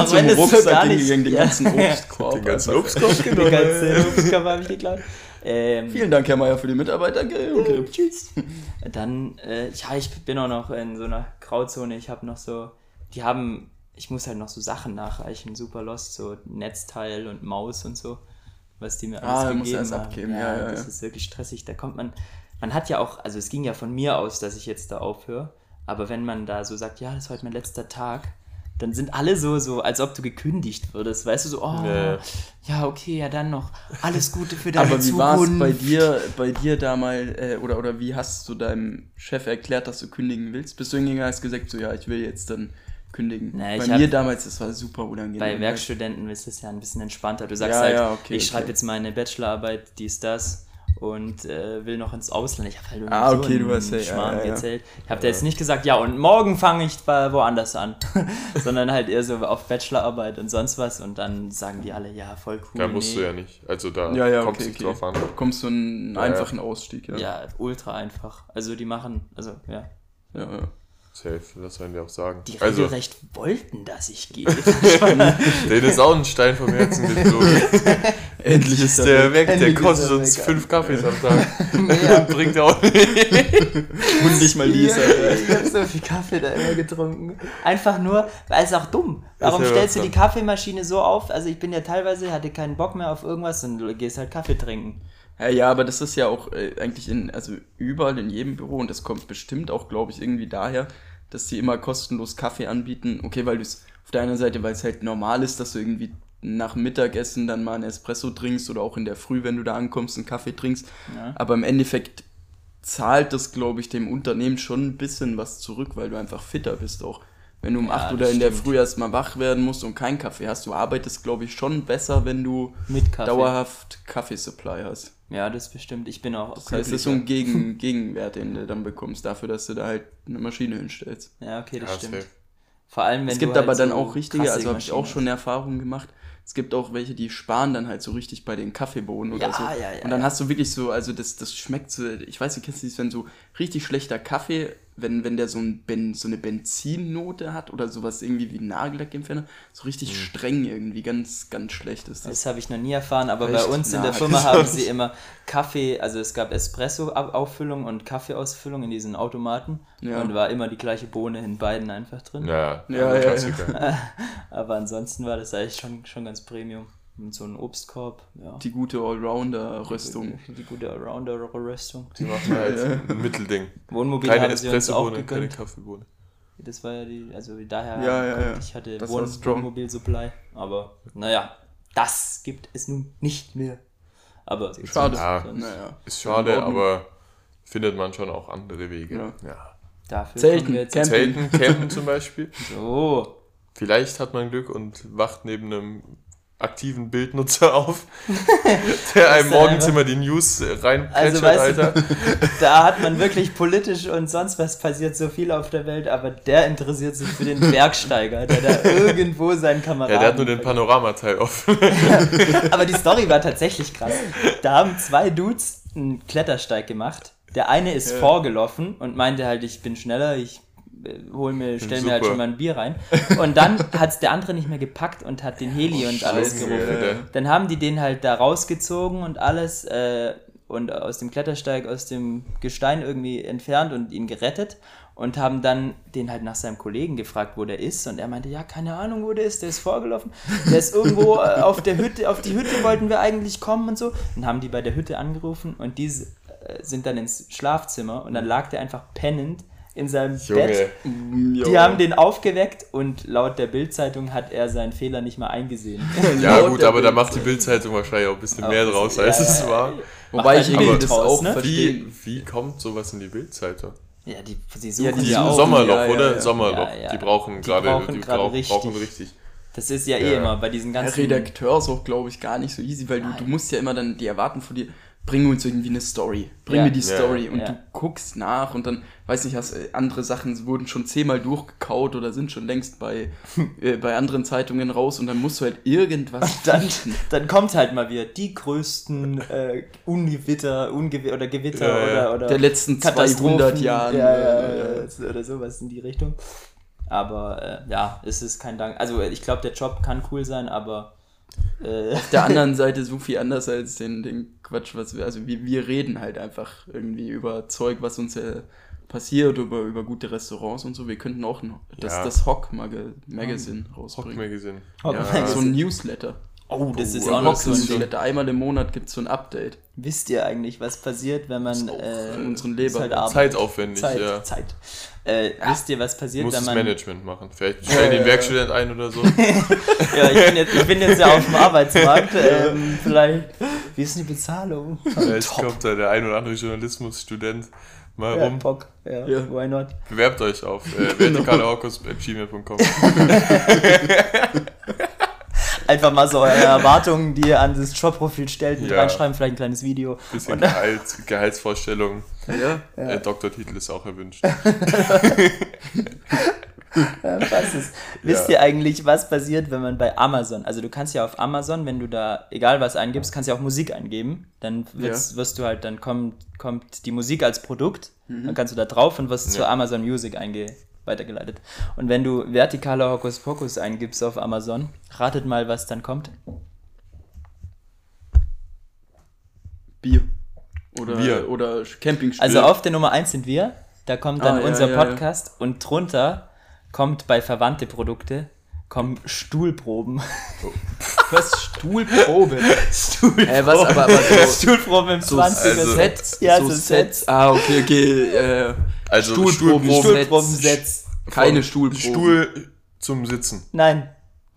Auch Zum wenn es so Rucksack gar gegen, nicht, gegen den ja. ganzen Obstkorb. Den ganzen. Obstkorb Den genommen. ganzen Obstkorb habe ich geklaut. Ähm, Vielen Dank, Herr Meier, für die Mitarbeiter. Okay, okay. Tschüss. Dann, äh, ja, ich bin auch noch in so einer Grauzone. Ich habe noch so, die haben, ich muss halt noch so Sachen nachreichen, super lost, so Netzteil und Maus und so, was die mir alles Ah, du musst gegeben erst haben. abgeben, ja, ja, das ja. ist wirklich stressig. Da kommt man, man hat ja auch, also es ging ja von mir aus, dass ich jetzt da aufhöre, aber wenn man da so sagt, ja, das ist heute mein letzter Tag, dann sind alle so, so, als ob du gekündigt würdest, weißt du, so, oh, Ja. ja, okay, ja, dann noch alles Gute für deine Aber wie war es Zukunft. bei dir, bei dir da mal, äh, oder, oder wie hast du deinem Chef erklärt, dass du kündigen willst? Bist du hingegangen hast gesagt, so ja, ich will jetzt dann kündigen? Nee, ich bei mir damals, das war super unangenehm. Bei Werkstudenten ist es ja ein bisschen entspannter. Du sagst Ja, halt, ja, okay, ich schreibe okay. jetzt meine Bachelorarbeit, dies, das und äh, will noch ins Ausland. Ich habe halt irgendwie Ah, okay, so du hast ja- einen ja, Schmarrn ja, ja. erzählt. Ich habe da jetzt nicht gesagt, ja, und morgen fange ich bei woanders an, sondern halt eher so auf Bachelorarbeit und sonst was und dann sagen die alle, ja, voll cool. Da musst nee. du ja nicht. Also da Ja, ja, kommt okay, okay. drauf an. Kommst du einen Ja, einfachen Ausstieg, ja. Ja, ultra einfach. Also die machen, also ja, ja, ja. Safe, das sollen die auch sagen. die also, regelrecht wollten, dass ich gehe. denen ist auch ein Stein vom Herzen geflogen. Endlich ist der der weg, der kostet uns weg. fünf Kaffees am Tag. ja. Bringt auch nicht. und nicht mal Lisa. Ja, ich habe so viel Kaffee da immer getrunken. Einfach nur, weil es auch dumm. Warum stellst du die Kaffeemaschine so auf? Also ich bin ja teilweise, hatte keinen Bock mehr auf irgendwas und du gehst halt Kaffee trinken. Ja, ja, aber das ist ja auch äh, eigentlich in, also überall in jedem Büro und das kommt bestimmt auch, glaube ich, irgendwie daher, dass sie immer kostenlos Kaffee anbieten. Okay, weil du es auf der einen Seite, weil es halt normal ist, dass du irgendwie nach Mittagessen dann mal einen Espresso trinkst oder auch in der Früh, wenn du da ankommst, einen Kaffee trinkst. Ja. Aber im Endeffekt zahlt das, glaube ich, dem Unternehmen schon ein bisschen was zurück, weil du einfach fitter bist auch. Wenn du um Ja, 8 das oder in der stimmt. Früh erstmal wach werden musst und keinen Kaffee hast, du arbeitest, glaube ich, schon besser, wenn du Mit Kaffee. dauerhaft Kaffeesupply hast. Ja, das bestimmt. Ich bin auch Das heißt, das ist so ein Gegen Gegenwert, den du dann bekommst, dafür, dass du da halt eine Maschine hinstellst. Ja, okay, das Ja, stimmt. safe. Vor allem, wenn es du gibt halt aber dann so auch richtige, also habe ich auch schon Erfahrungen gemacht. Es gibt auch welche, die sparen dann halt so richtig bei den Kaffeebohnen oder Ja, so. ja, ja, und dann ja. hast du wirklich so, also das, das schmeckt so, ich weiß nicht, kennst du das, wenn so richtig schlechter Kaffee, wenn, wenn der so, ein ben, so eine Benzinnote hat oder sowas irgendwie wie Nagellackentferner, so richtig Mhm. streng irgendwie, ganz, ganz schlecht ist das. Das habe ich noch nie erfahren, aber bei Echt? uns in der Firma haben sie immer Kaffee, also es gab Espresso-Auffüllung und Kaffeeausfüllung in diesen Automaten Ja. und war immer die gleiche Bohne in beiden einfach drin. Ja, Ja, ja, Klassiker. Aber ansonsten war das eigentlich schon, schon ganz Premium. Mit so einem Obstkorb, ja. Die gute Allrounder-Rüstung. Die gute Allrounder-Rüstung. Die machen halt ein Mittelding. Wohnmobil Keine haben sie uns auch Espressobohne, keine gegönnt. Kaffeebohne. Das war ja die, also daher, Ja, ja, ja. ich hatte Das Wohn. Wohnmobil-Supply, aber naja, das gibt es nun nicht mehr. Aber Schade. Ja. Ist schade, aber findet man schon auch andere Wege. Ja. Ja. Dafür Zelten, wir jetzt Camping. Zelten, Campen zum Beispiel. so. Vielleicht hat man Glück und wacht neben einem aktiven Bildnutzer auf, der einem morgens immer die News äh, reinplätschert, Also, weißt du, Alter. da hat man wirklich politisch und sonst was passiert so viel auf der Welt, aber der interessiert sich für den Bergsteiger, der da irgendwo seinen Kameraden. Ja, der hat nur den Panoramateil offen. Aber die Story war tatsächlich krass. Da haben zwei Dudes einen Klettersteig gemacht. Der eine ist Ja. vorgelaufen und meinte halt, ich bin schneller, ich hol mir, stell mir halt super. schon mal ein Bier rein. Und dann hat's der andere nicht mehr gepackt und hat den Heli und alles gerufen. Alter. Dann haben die den halt da rausgezogen und alles äh, und aus dem Klettersteig, aus dem Gestein irgendwie entfernt und ihn gerettet und haben dann den halt nach seinem Kollegen gefragt, wo der ist und er meinte, ja, keine Ahnung, wo der ist, der ist vorgelaufen, der ist irgendwo äh, auf der Hütte, auf die Hütte wollten wir eigentlich kommen und so. Dann haben die bei der Hütte angerufen und die äh, sind dann ins Schlafzimmer und dann lag der einfach pennend in seinem Bett Junge. die haben den aufgeweckt und laut der Bildzeitung hat er seinen Fehler nicht mal eingesehen. Ja, gut, der aber da macht die Bildzeitung wahrscheinlich auch ein bisschen mehr draus, als ja, es ja, war. ja. Wobei ich halt irgendwie Bild das draus, auch ne? verstehe. Wie, wie kommt sowas in die Bildzeitung? Ja, die, Ja, suchen die ja, suchen auch. Sommerloch, ja, ja, oder? ja. Sommerloch. Ja, ja. Die brauchen Die gerade, brauchen die gerade brauchen, richtig. brauchen richtig. Das ist ja eh Ja. immer bei diesen Der ganzen... Redakteur ist auch, glaube ich, gar nicht so easy, weil du, du musst ja immer dann, die erwarten von dir, bring uns irgendwie eine Story. Bring Ja. mir die Ja. Story. Und Ja. du guckst nach und dann, weiß nicht, hast, äh, andere Sachen wurden schon zehnmal durchgekaut oder sind schon längst bei, äh, bei anderen Zeitungen raus und dann musst du halt irgendwas dann, finden. dann kommt halt mal wieder die größten äh, Ungewitter, Ungewitter oder Gewitter oder, oder Der letzten 200 Katastrophen. Jahren. Ja, ja, äh, ja, oder sowas in die Richtung. Aber äh, ja, es ist kein Dank. Also ich glaube, der Job kann cool sein, aber äh, Auf der anderen Seite so viel anders als den, den Quatsch, was wir, also wir, wir reden halt einfach irgendwie über Zeug, was uns äh, passiert, über, über gute Restaurants und so. Wir könnten auch ein, das, Ja. das Hock Mag Magazine Hock rausbringen. Magazine. Hock Ja, Magazine. so ein Newsletter. Oh, das ist Oh, auch noch so ein. Einmal im Monat gibt es so ein Update. Wisst ihr eigentlich, was passiert, wenn man äh, in unseren ist Leber- halt Arbeit. Zeitaufwendig, Zeit, ja. Zeit. Äh, Wisst ihr, was passiert, Muss wenn das man Management machen. Vielleicht stellen die ja, einen Werkstudent ein oder so. Ja, ich bin, jetzt, ich bin jetzt ja auf dem Arbeitsmarkt. Ähm, vielleicht. Wie ist denn die Bezahlung? Vielleicht kommt da der ein oder andere Journalismusstudent mal Ja, rum. Bock. Ja, Ja. why not? Bewerbt euch auf äh, vertikaleorkus.gmail.com. Einfach mal so eure Erwartungen, die ihr an das Jobprofil stellt, mit Ja. reinschreiben, vielleicht ein kleines Video. Bisschen Gehalt, Gehaltsvorstellung. Ja. Äh, Doktortitel ist auch erwünscht. Ja, was ist. Wisst Ja. ihr eigentlich, was passiert, wenn man bei Amazon, also du kannst ja auf Amazon, wenn du da egal was eingibst, kannst ja auch Musik eingeben, dann wirst, wirst du halt, dann kommt, kommt die Musik als Produkt, dann kannst du da drauf und wirst Ja. zu Amazon Music einge weitergeleitet. Und wenn du vertikaler Hokus Pokus eingibst auf Amazon, ratet mal, was dann kommt. Bier. Oder, Bier. oder Campingstuhl. Also auf der Nummer 1 sind wir, da kommt dann Ah, ja, unser ja, ja. Podcast und drunter kommt bei verwandte Produkte kommen Stuhlproben. was? Stuhlprobe. Stuhlproben. Hä, was? Aber, aber so, Stuhlproben im so 20er also- Sets. Ja, so so Sets. Sets. Ah, okay, okay. Äh, Also Stuhlproben, Stuhlproben- Stuhlproben-Sets. keine Stuhlproben. Stuhl zum Sitzen. Nein,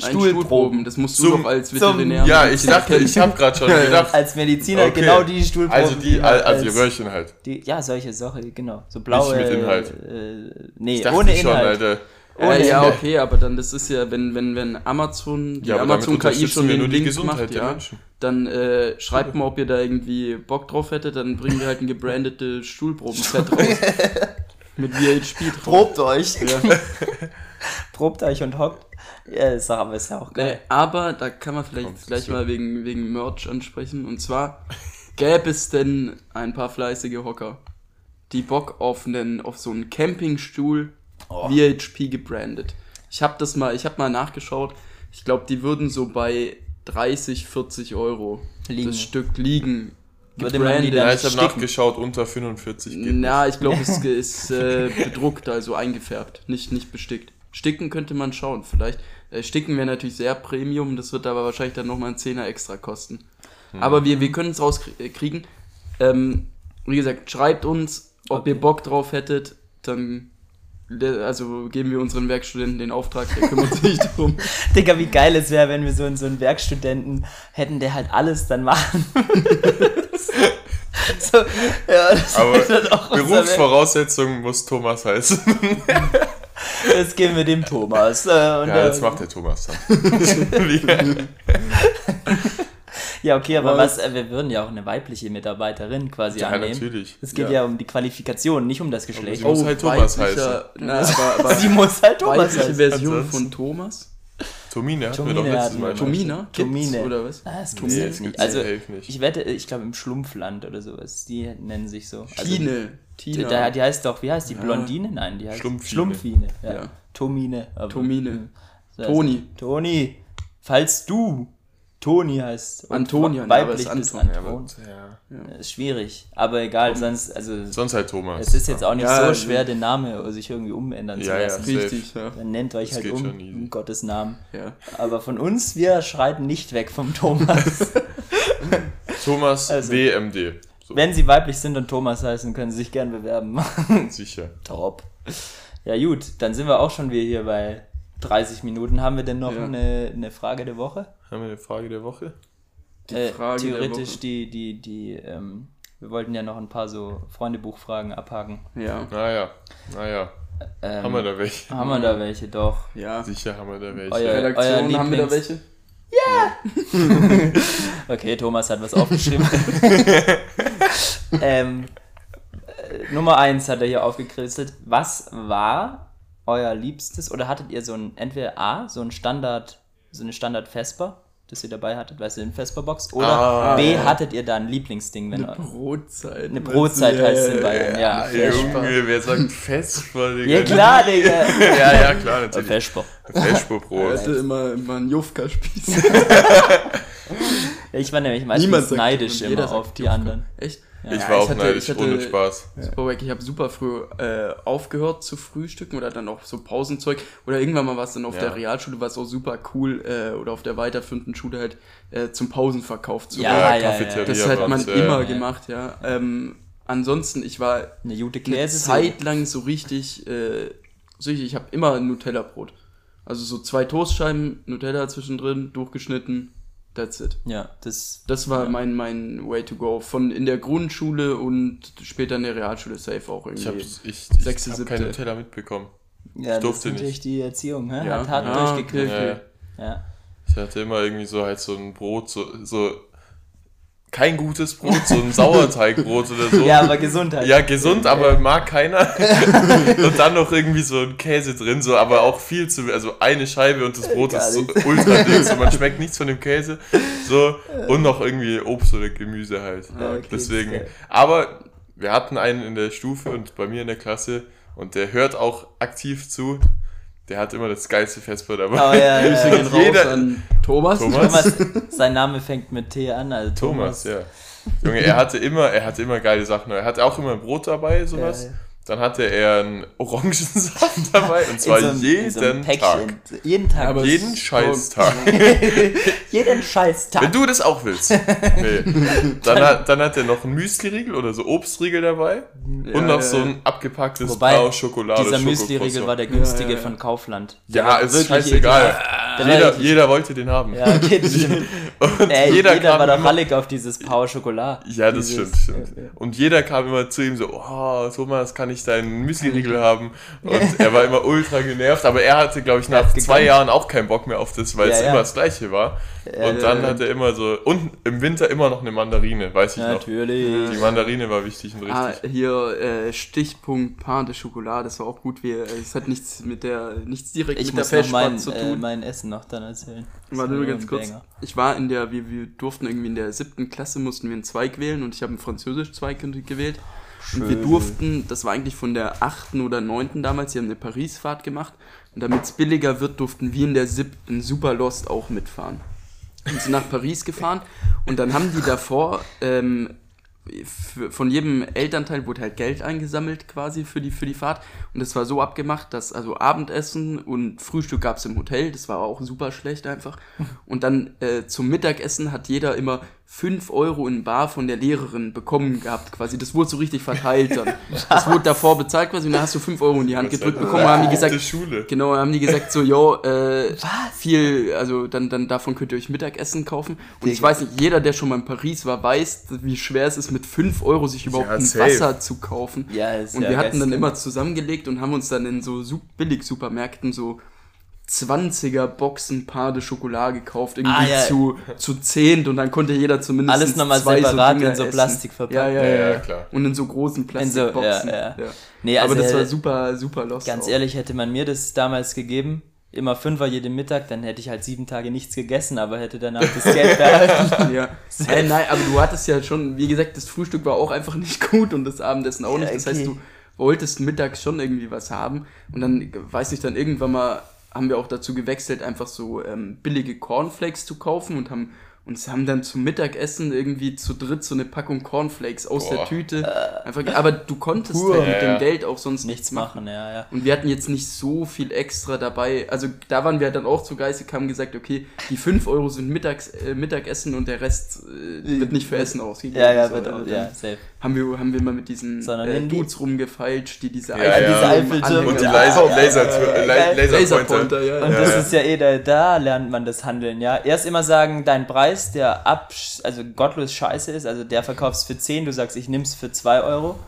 Nein, Stuhlproben. Das musst du Zum- doch als Veterinär. Ja, ich dachte, ich habe gerade schon gedacht. Als Mediziner Okay. genau die Stuhlproben. Also die, also die Röhrchen halt. die, Ja, solche Sachen, genau. So blaue. mit Inhalt. Äh, nee, Ich ohne schon, Inhalt. Alter. Ohne Äh, ja, Inhalt. okay, aber dann das ist ja, wenn, wenn, wenn Amazon, die Ja, Amazon KI unterstützen schon wir den nur die Link Gesundheit macht, ja, Menschen. dann äh, schreibt mal, ob ihr da irgendwie Bock drauf hättet, dann bringen wir halt ein gebrandetes Stuhlprobenset raus. Mit VHP drauf. Probt euch. Ja. Probt euch und hockt. Ja, ist doch, aber ist ja auch Nee, geil. aber da kann man vielleicht Kommt gleich mal wegen, wegen Merch ansprechen. Und zwar gäbe es denn ein paar fleißige Hocker, die Bock auf, einen, auf so einen Campingstuhl Oh. VHP gebrandet. Ich habe das mal, ich habe mal nachgeschaut. Ich glaube, die würden so bei 30, 40 Euro Liegen. das Stück liegen. Würde man die dann Ja, ich habe nachgeschaut, unter 45 geht nicht. Na, ich glaube, es ist äh, bedruckt, also eingefärbt, nicht, nicht bestickt. Sticken könnte man schauen, vielleicht. Äh, Sticken wäre natürlich sehr Premium, das wird aber wahrscheinlich dann nochmal ein Zehner extra kosten. Aber wir, wir können es rauskriegen. Ähm, wie gesagt, schreibt uns, ob ihr Bock drauf hättet, dann also geben wir unseren Werkstudenten den Auftrag, der kümmert sich darum. Digga, wie geil es wäre, wenn wir so einen, so einen Werkstudenten hätten, der halt alles dann machen. so, ja, Aber Berufsvoraussetzung muss Thomas heißen. Jetzt gehen wir dem Thomas. Äh, und Ja, jetzt macht der Thomas dann. Ja, okay, aber Aber- was, äh, wir würden ja auch eine weibliche Mitarbeiterin quasi ja, annehmen. natürlich. Es geht Ja. ja. um die Qualifikation, nicht um das Geschlecht. sie muss halt Thomas weiblicher- Na, aber, aber Sie muss halt Thomas weibliche heißen. Version Ansonsten- von Thomas? Tomine hatten wir Tomine doch letztes Mal. wir? Gibt's, Tomine. Oder was? Ah, das Nee, gibt's das jetzt nicht. Also, nicht. ich wette, ich glaube im Schlumpfland oder sowas, die nennen sich so. Also, Tine. Die, Tina. da, die heißt doch, wie heißt die? Blondine? Nein, die heißt Schlumpfine. Schlumpfine. Ja. Ja. Tomine. aber- Tomine. Toni. Toni. Falls du Toni heißt. und Antonia, weiblich aber es bist ist Anton. Ja, Anton. aber, ja. Ist schwierig. Aber egal, sonst, also Sonst halt Thomas. es ist jetzt auch nicht Ja, so also- schwer, den Namen sich irgendwie umändern zu Ja, ja. lassen. Richtig, ja. Dann nennt euch Das halt um, in Gottes Namen. ja. Aber von uns, wir schreiten nicht weg vom Thomas. Thomas Also- WMD. So, Wenn sie weiblich sind und Thomas heißen, können sie sich gern bewerben. sicher. Top. Ja gut, dann sind wir auch schon wieder hier bei 30 Minuten. Haben wir denn noch Ja. eine, eine Frage der Woche? Haben wir eine Frage der Woche? Die äh, Frage der theoretisch Woche. die, die, die, ähm, wir wollten ja noch ein paar so Freundebuchfragen abhaken. Ja. Naja, naja. Ähm, Haben wir da welche? Haben wir da welche, doch. Ja. Sicher haben wir da welche. Euer- Redaktion, haben wir da Lieblings- welche? Okay, Thomas hat was aufgeschrieben. ähm, äh, Nummer eins hat er hier aufgekritzelt. Was war euer liebstes oder hattet ihr so ein entweder A, so ein Standard, so eine Standard Vesper, das ihr dabei hattet, weißt du, in Vesper-Box, oder Ah, B, ja. hattet ihr da ein Lieblingsding, wenn Eine Brotzeit. eine Brotzeit heißt in Bayern, ja. Junge, wer sagt Vesper, Digga? Ja klar, Digga. Ja, ja, klar, natürlich. Vesper. Er Vesperbrot. hatte immer, immer einen Jufka-Spieß. Ja, ich war nämlich meistens neidisch Jufka. immer auf die Jufka. anderen. Echt? Ich Ja, war ich auch hatte- neidisch, ich hatte- ohne Spaß. Super wack. Ich habe super früh äh, aufgehört zu frühstücken oder dann auch so Pausenzeug. Oder irgendwann mal war es dann auf Ja. der Realschule, war es auch super cool. Äh, oder auf der weiterführenden Schule halt äh, zum Pausenverkauf zu Ja, ja, Cafeteria Das hat man ja. immer ja. gemacht, ja. Ähm, ansonsten, ich war Eine gute eine. Zeit lang so richtig, äh, so richtig ich habe immer ein Nutella-Brot. Also so zwei Toastscheiben, Nutella zwischendrin, durchgeschnitten, that's it. Ja, das. Das war mein, mein Way to go. Von in der Grundschule und später in der Realschule safe auch Ich irgendwie. habe ich, Sechste, ich hab siebte. keinen Nutella mitbekommen. Ja, durfte das ist natürlich nicht. die Erziehung, hä? Ja. Hat hart Ah, durchgekriegt. okay, Ja, Ja. Ich hatte immer irgendwie so halt so ein Brot, so, so kein gutes Brot, so ein Sauerteigbrot oder so. ja, aber Gesundheit. Ja, gesund, aber mag keiner. und dann noch irgendwie so ein Käse drin, so, aber auch viel zu, also eine Scheibe und das Brot Gar ist so nichts. ultra dick, so man schmeckt nichts von dem Käse. So, und noch irgendwie Obst oder Gemüse halt. Ja, okay, Deswegen. Aber wir hatten einen in der Stufe und bei mir in der Klasse und der hört auch aktiv zu. Der hat immer das geilste Vesper dabei. Oh, ja, ja, ja. gehen raus Jeder- an Thomas. Thomas. Thomas, sein Name fängt mit T an, also Thomas, Thomas. ja. Junge, er hatte immer, er hatte immer geile Sachen. Er hatte auch immer ein Brot dabei, sowas. Ja, ja. Dann hatte er einen Orangensaft dabei und zwar so einem- jeden so Tag. Jeden Tag. Aber Jeden Scheißtag. jeden scheiß Tag. Wenn du das auch willst. Nee. Dann, hat, dann hat er noch einen Müsli-Riegel oder so Obstriegel dabei und Ja, noch ja, so ein abgepacktes Wobei, Blau Schokolade. Dieser. Müsli-Riegel war der günstige Ja, ja. von Kaufland. Ja, ist scheißegal. Der Jeder, jeder wollte den haben. Ja, okay, das stimmt. Und Ey, jeder, jeder, kam war doch immer, hallig auf dieses Power Schokolade. Ja, das Dieses- stimmt, stimmt. Ja, ja. Und jeder kam immer zu ihm so, oh, Thomas, kann ich deinen Müsli-Riegel haben? Und er war immer ultra genervt, aber er hatte, glaube ich, nach zwei. Jahren auch keinen Bock mehr auf das, weil Ja, es ja. immer das Gleiche war. Und dann hat er immer so, und im Winter immer noch eine Mandarine, weiß ich noch. Natürlich. Die Mandarine war wichtig und Ah, richtig. hier äh, Stichpunkt Pain de Chocolat, das war auch gut. Wir, es hat nichts mit der, nichts direkt Ich mit der noch mein, zu äh, tun. mein Essen noch dann erzählen. Das Warte nur ganz kurz. Banger. Ich war in der, wir, wir durften irgendwie in der siebten Klasse, mussten wir einen Zweig wählen und ich habe einen Französisch-Zweig gewählt. Und wir Schön. durften, das war eigentlich von der achten oder neunten damals, die haben eine Paris-Fahrt gemacht. Und damit es billiger wird, durften wir in der siebten Super Lost auch mitfahren. Und sind nach Paris gefahren und dann haben die davor ähm, von jedem Elternteil wurde halt Geld eingesammelt quasi für die, für die Fahrt. Und es war so abgemacht, dass also Abendessen und Frühstück gab es im Hotel. Das war auch super schlecht einfach. Und dann äh, zum Mittagessen hat jeder immer 5 Euro in Bar von der Lehrerin bekommen gehabt quasi. Das wurde so richtig verteilt dann. Das wurde davor bezahlt quasi und dann hast du 5 Euro in die Hand gedrückt bekommen. Und haben die gesagt, Schule. Genau, haben die gesagt so, yo, äh, viel, also dann, dann davon könnt ihr euch Mittagessen kaufen. Und ich weiß nicht, jeder, der schon mal in Paris war, weiß, wie schwer es ist, mit 5 Euro sich überhaupt Ja, ein safe. Wasser zu kaufen. Ja, ist und wir hatten dann immer zusammengelegt und haben uns dann in so Su- Billig-Supermärkten so 20er Boxen Paar de Schokolade gekauft, irgendwie Ah, ja. zu, zu zehnt und dann konnte jeder zumindest Alles nochmal zwei separat Dinger in so essen. Plastik verpackt. Ja, ja, Ja, ja, ja, klar. Und in so großen In so- Plastikboxen. ja, ja. Nee, Aber also das war hätte- super, super lost. Ganz auch. ehrlich, hätte man mir das damals gegeben, immer Fünfer jeden Mittag, dann hätte ich halt sieben Tage nichts gegessen, aber hätte danach das Geld behalten. Ja. Hey, nein, aber du hattest ja schon, wie gesagt, das Frühstück war auch einfach nicht gut und das Abendessen auch nicht. Das heißt, okay. du wolltest mittags schon irgendwie was haben und dann, weiß ich, dann irgendwann mal haben wir auch dazu gewechselt, einfach so ähm, billige Cornflakes zu kaufen und haben uns haben dann zum Mittagessen irgendwie zu dritt so eine Packung Cornflakes aus der Boah. Tüte. Einfach, aber du konntest Pur. halt mit Ja, dem ja. Geld auch sonst Nichts machen, ja, ja. und wir hatten jetzt nicht so viel extra dabei. Also da waren wir dann auch zu geistig, haben gesagt, okay, die 5 Euro sind Mittags, äh, Mittagessen und der Rest äh, wird nicht für Essen ausgegeben. Ja, ja, So, wird also auch, ja, safe. Haben wir, haben wir mal mit diesen äh, Dudes rumgefeilscht, die diese Ja, ja. Diese Eiffeltürme. Und die Ja, Laser, ja, Laser, ja, ja, La- geil. Laserpointer. Laserpointer, ja. Und ja. das ja. ist ja eh, da, da lernt man das Handeln, ja. Erst immer sagen, dein Preis, der ab, also gottlos scheiße ist, also der verkaufst für 10, du sagst, ich nimm's für 2 Euro.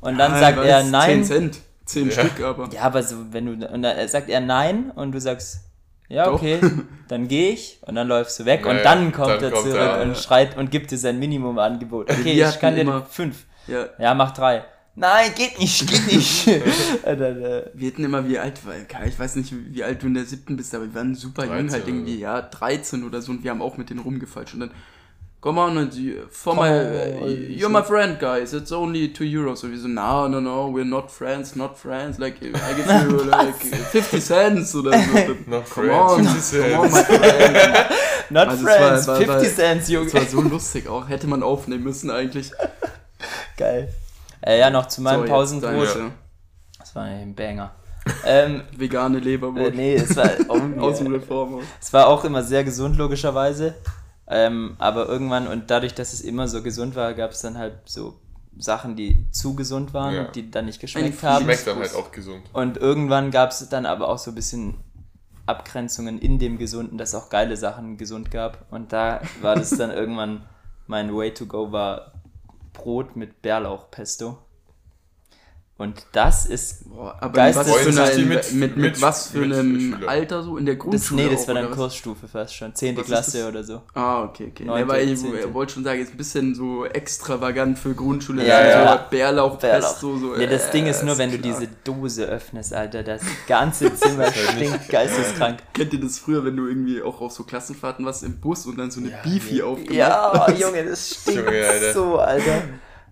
Und dann Ah, sagt er 10 nein. Cent, 10 Ja. Stück aber. Ja, aber so, wenn du, und dann sagt er nein und du sagst, ja, Doch. okay, dann gehe ich und dann läufst du weg Ja, und dann kommt dann er kommt zurück er, und ja. schreit und gibt dir sein Minimumangebot. Okay, ich kann hatten dir immer- fünf. Ja. Ja, mach drei. Nein, geht nicht, geht nicht. dann, äh, Wir hatten immer, wie alt war, ich weiß nicht, wie alt du in der siebten bist, aber wir waren super jung, 13 halt irgendwie, ja, 13 oder so und wir haben auch mit denen rumgefalscht und dann, come on, and you, for Come my, on, uh, you're my friend, guys, it's only 2 euros. Und wir so, no, no, no, we're not friends, not friends, like, I give you like 50 cents oder so. Not come friends, on, 50 come on, my cents. friend. not Also war- friends, war- 50 war- Cents, Junge. Das war so lustig auch, hätte man aufnehmen müssen eigentlich. Geil. Äh, ja, noch zu meinem So, Pausenbrot. ja. Das war ein Banger. ähm, Vegane äh, Leberwurst. nee, es war, oh, Aus dem Reformhaus. es war auch immer sehr gesund, logischerweise. Ähm, aber irgendwann, und dadurch, dass es immer so gesund war, gab es dann halt so Sachen, die zu gesund waren, Ja. die dann nicht geschmeckt haben. Schmeckt dann halt auch gesund. Und irgendwann gab es dann aber auch so ein bisschen Abgrenzungen in dem Gesunden, dass es auch geile Sachen gesund gab. Und da war das dann irgendwann, mein Way to go war Brot mit Bärlauchpesto. Und das ist, Boah, aber Geistes- was für die eine, mit- mit, mit, mit- was für mit einem? Alter so in der das, Grundschule? nee, das auch, war dann? Kursstufe fast schon, 10. Was ist Klasse das? oder so. Ah, okay, okay. Nee, Neunte, weil ich zehnte. wollte schon sagen, ist ein bisschen so extravagant für Grundschule. Ja, so ja. Bärlauch, Bärlauch. Pesto, so. Ja, das äh, Ding ist nur, wenn du klar. diese Dose öffnest, Alter, das ganze Zimmer stinkt geisteskrank. Kennt ihr das früher, wenn du irgendwie auch auf so Klassenfahrten warst im Bus und dann so eine Ja, Beefy nee. aufgemacht Ja, hast? Junge, das stinkt so, Alter.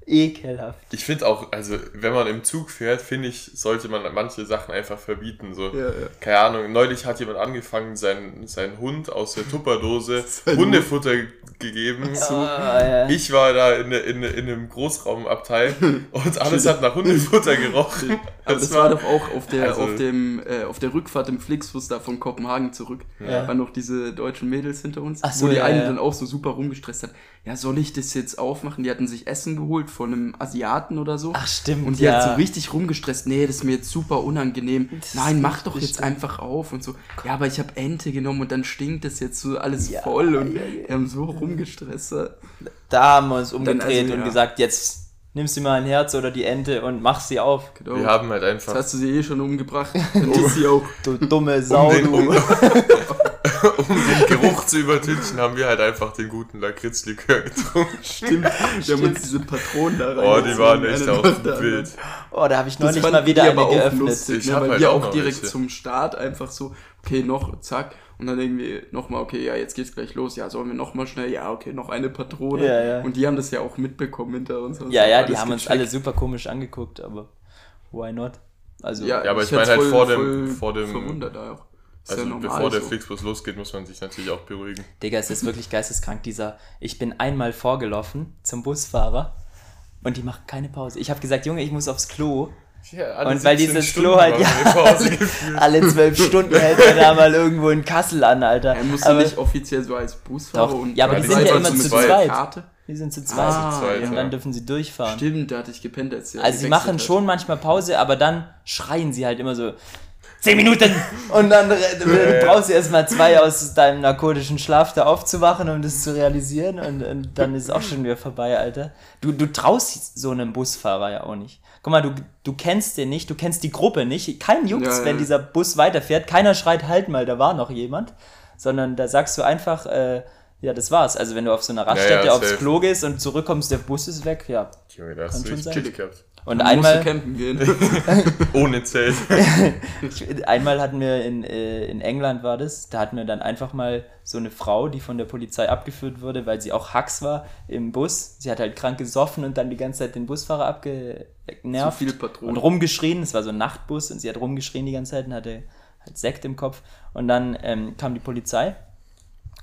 Ekelhaft. Ich finde auch, also wenn man im Zug fährt, finde ich, sollte man manche Sachen einfach verbieten. So. Ja, ja. Keine Ahnung, neulich hat jemand angefangen, seinen, seinen Hund aus der Tupperdose Sein Hundefutter gegeben. Ah, ja. Ich war da in, in, in einem Großraumabteil und alles hat nach Hundefutter gerochen. Aber das, Das war war- doch auch auf der, also- auf dem, äh, auf der Rückfahrt im Flixbus da von Kopenhagen zurück. Ja. waren noch diese deutschen Mädels hinter uns, Ach so, wo die ja, eine ja. dann auch so super rumgestresst hat. Ja, soll ich das jetzt aufmachen? Die hatten sich Essen geholt von einem Asiaten oder so. Ach, stimmt, Und die ja. hat so richtig rumgestresst. Nee, das ist mir jetzt super unangenehm. Das Nein, mach doch jetzt einfach auf und so. Ja, aber ich habe Ente genommen und dann stinkt das jetzt so alles Ja, voll und ja, ja. die haben so rumgestresst. Da haben wir uns umgedreht also, und ja. gesagt, jetzt nimmst du mal ein Herz oder die Ente und mach sie auf. Genau. Wir haben halt Jetzt einfach hast du sie eh schon umgebracht. Dann ist sie auch. Du dumme Sau, um den, um, du. um den Geruch zu übertünchen, haben wir halt einfach den guten Lakritzlikör getrunken. Stimmt. Wir haben uns diese Patronen da rein. Oh, die waren echt auch wild. Oh, da habe ich neulich mal wieder eine geöffnet. lustig, Ich ne, weil halt wir auch auch direkt welche. zum Start einfach so, okay, noch, zack, und dann irgendwie nochmal, okay, ja, jetzt geht's gleich los, ja, sollen wir nochmal schnell, ja, okay, noch eine Patrone. Ja, ja. Und die haben das ja auch mitbekommen hinter uns. und Ja, ja, die haben uns gecheckt. alle super komisch angeguckt, aber why not? Also, Ja, Ja, aber ich meine halt voll- vor dem- vor dem- Verwundert auch. Ist Also ja normal bevor der so. Flixbus losgeht, muss man sich natürlich auch beruhigen. Digga, es ist wirklich geisteskrank, dieser. Ich bin einmal vorgelaufen zum Busfahrer und die machen keine Pause. Ich habe gesagt, Junge, ich muss aufs Klo. Ja, Und weil dieses Klo halt, ja, alle zwölf Stunden hält er da mal irgendwo in Kassel an, Alter. Er muss aber nicht offiziell so als Busfahrer Doch, und ja, aber Ja, die die sind ja immer zu zu zweit. zweit. Karte. Die sind zu zweit. Ah, zweit, ja. Und ja. dann dürfen sie durchfahren. Stimmt, da hatte ich gepennt, als Also sie machen hat. schon manchmal Pause, aber dann schreien sie halt immer so. 10 Minuten! Und dann brauchst du erstmal zwei aus deinem narkotischen Schlaf da aufzuwachen, um das zu realisieren. Und, und dann ist es auch schon wieder vorbei, Alter. Du, du traust so einem Busfahrer ja auch nicht. Guck mal, du, du kennst den nicht, du kennst die Gruppe nicht. Kein juckt, Ja, ja. wenn dieser Bus weiterfährt. Keiner schreit, halt mal, da war noch jemand. Sondern da sagst du einfach, äh, ja, das war's. Also wenn du auf so einer Raststätte ja, aufs safe. Klo gehst und zurückkommst, der Bus ist weg, ja. Junge, da hast Kann du schon chillig gehabt. Und Dann einmal, campen gehen. Ohne Zelt. einmal hatten wir in, äh, in England war das, da hatten wir dann einfach mal so eine Frau, die von der Polizei abgeführt wurde, weil sie auch Hacks war im Bus. Sie hat halt krank gesoffen und dann die ganze Zeit den Busfahrer abgenervt Zu viel Patronen. und rumgeschrien. Es war so ein Nachtbus und sie hat rumgeschrien die ganze Zeit und hatte halt Sekt im Kopf. Und dann ähm, kam die Polizei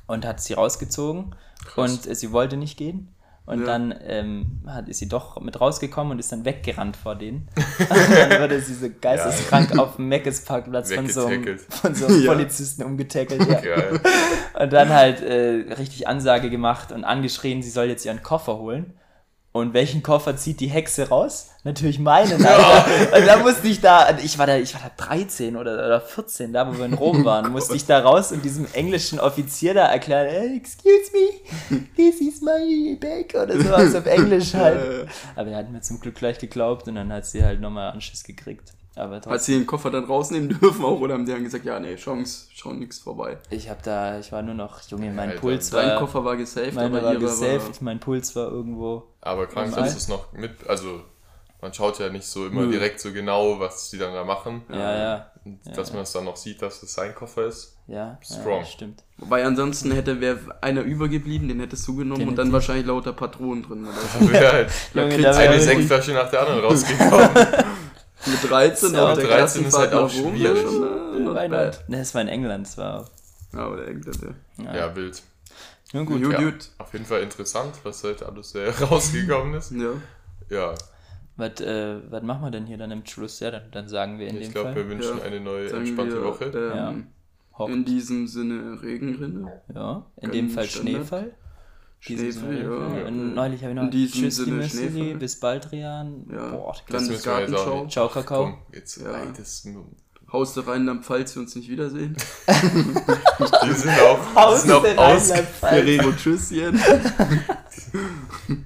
und hat sie rausgezogen und äh, sie wollte nicht gehen. Und Ja. dann ähm, hat, ist sie doch mit rausgekommen und ist dann weggerannt vor denen. und dann wurde sie so geisteskrank auf dem Meckes Parkplatz von so, einem, von so einem Ja. Polizisten umgetackelt. Ja. Und dann halt äh, richtig Ansage gemacht und angeschrien, sie soll jetzt ihren Koffer holen. Und welchen Koffer zieht die Hexe raus? Natürlich meinen, Alter. Und da musste ich da, ich war da, ich war da 13 oder, oder 14, da wo wir in Rom waren, musste ich da raus und diesem englischen Offizier da erklären, "Eh, excuse me, this is my bag oder sowas auf Englisch halt. Aber er hat mir zum Glück gleich geglaubt und dann hat sie halt nochmal Anschiss gekriegt. Aber Hat sie den Koffer dann rausnehmen dürfen auch oder haben die dann gesagt, ja, nee, Chance, schon nix vorbei. ich hab da, ich war nur noch, Junge, mein Alter, Puls Dein war, Koffer war gesaved, meiner aber war ihre gesaved, mein Puls war irgendwo Aber krank, dass es noch mit, also man schaut ja nicht so immer Nö. direkt so genau, was die dann da machen. Ja, ja, Und dass man es dann noch sieht, dass es sein Koffer ist. ja. Strong. Ja, stimmt. Wobei ansonsten hätte wäre einer übergeblieben, den hättest du genommen und dann wahrscheinlich lauter Patronen drin. Oder? Da wäre halt da wär eine wirklich- Sektflasche nach der anderen rausgekommen. Mit 13 Ja, auf der 13 ist halt auch schwierig. schon, äh? Ne, es war in England, es war. Ja, oder England, ja. ja, wild. Nun gut. Gut, Ja, gut. auf jeden Fall interessant, was halt alles äh, rausgekommen ist. Ja. Ja, Was, äh, was machen wir denn hier dann im Schluss? Ja, dann, dann sagen wir in ich dem glaube, Fall. wir wünschen Ja. eine neue, Sagen entspannte wir, Woche. Ähm, Ja. Hockt. In diesem Sinne Regenrinne. ja, in Ganz dem Fall Standard. Schneefall. Mal. ja. Und neulich habe ich noch Tschüss, die Sinne bis bald, Rian. Ja. Boah, Dann Das das müssen wir jetzt auch Gartenschau. nicht. Ciao, Kakao. Komm, jetzt Ja. Haust du rein, dann falls wir uns nicht wiedersehen. Die sind auf, Haus sind auf der aus. Rheinland-Pfalz. Ferrero Tschüsschen.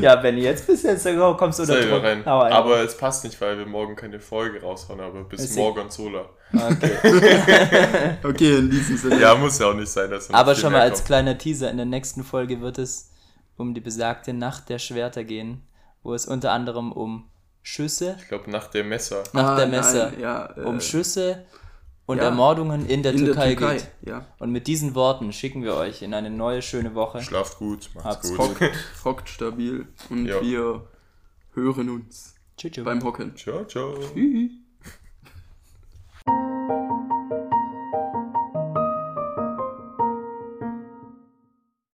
Ja, wenn du jetzt bist, jetzt dann kommst du unter Sei Druck. rein. Aber es passt nicht, weil wir morgen keine Folge raushauen, aber bis Deswegen- morgen Zola. Okay. Okay, in diesem Sinne. Ja, muss ja auch nicht sein, dass Aber schon mal als kommt. kleiner Teaser, in der nächsten Folge wird es um die besagte Nacht der Schwerter gehen, wo es unter anderem um Schüsse, Ich glaube, nach dem Messer. Nacht Ah, der nein, Messer, ja, äh, um Schüsse und ja. Ermordungen in der, in Türkei, der Türkei. geht. Ja. Und mit diesen Worten schicken wir euch in eine neue schöne Woche. Schlaft gut, macht's Habt's gut. Hockt, hockt stabil und Ja. wir hören uns Tschüss. tschüss. beim Hocken. Ciao, ciao. Tschüss.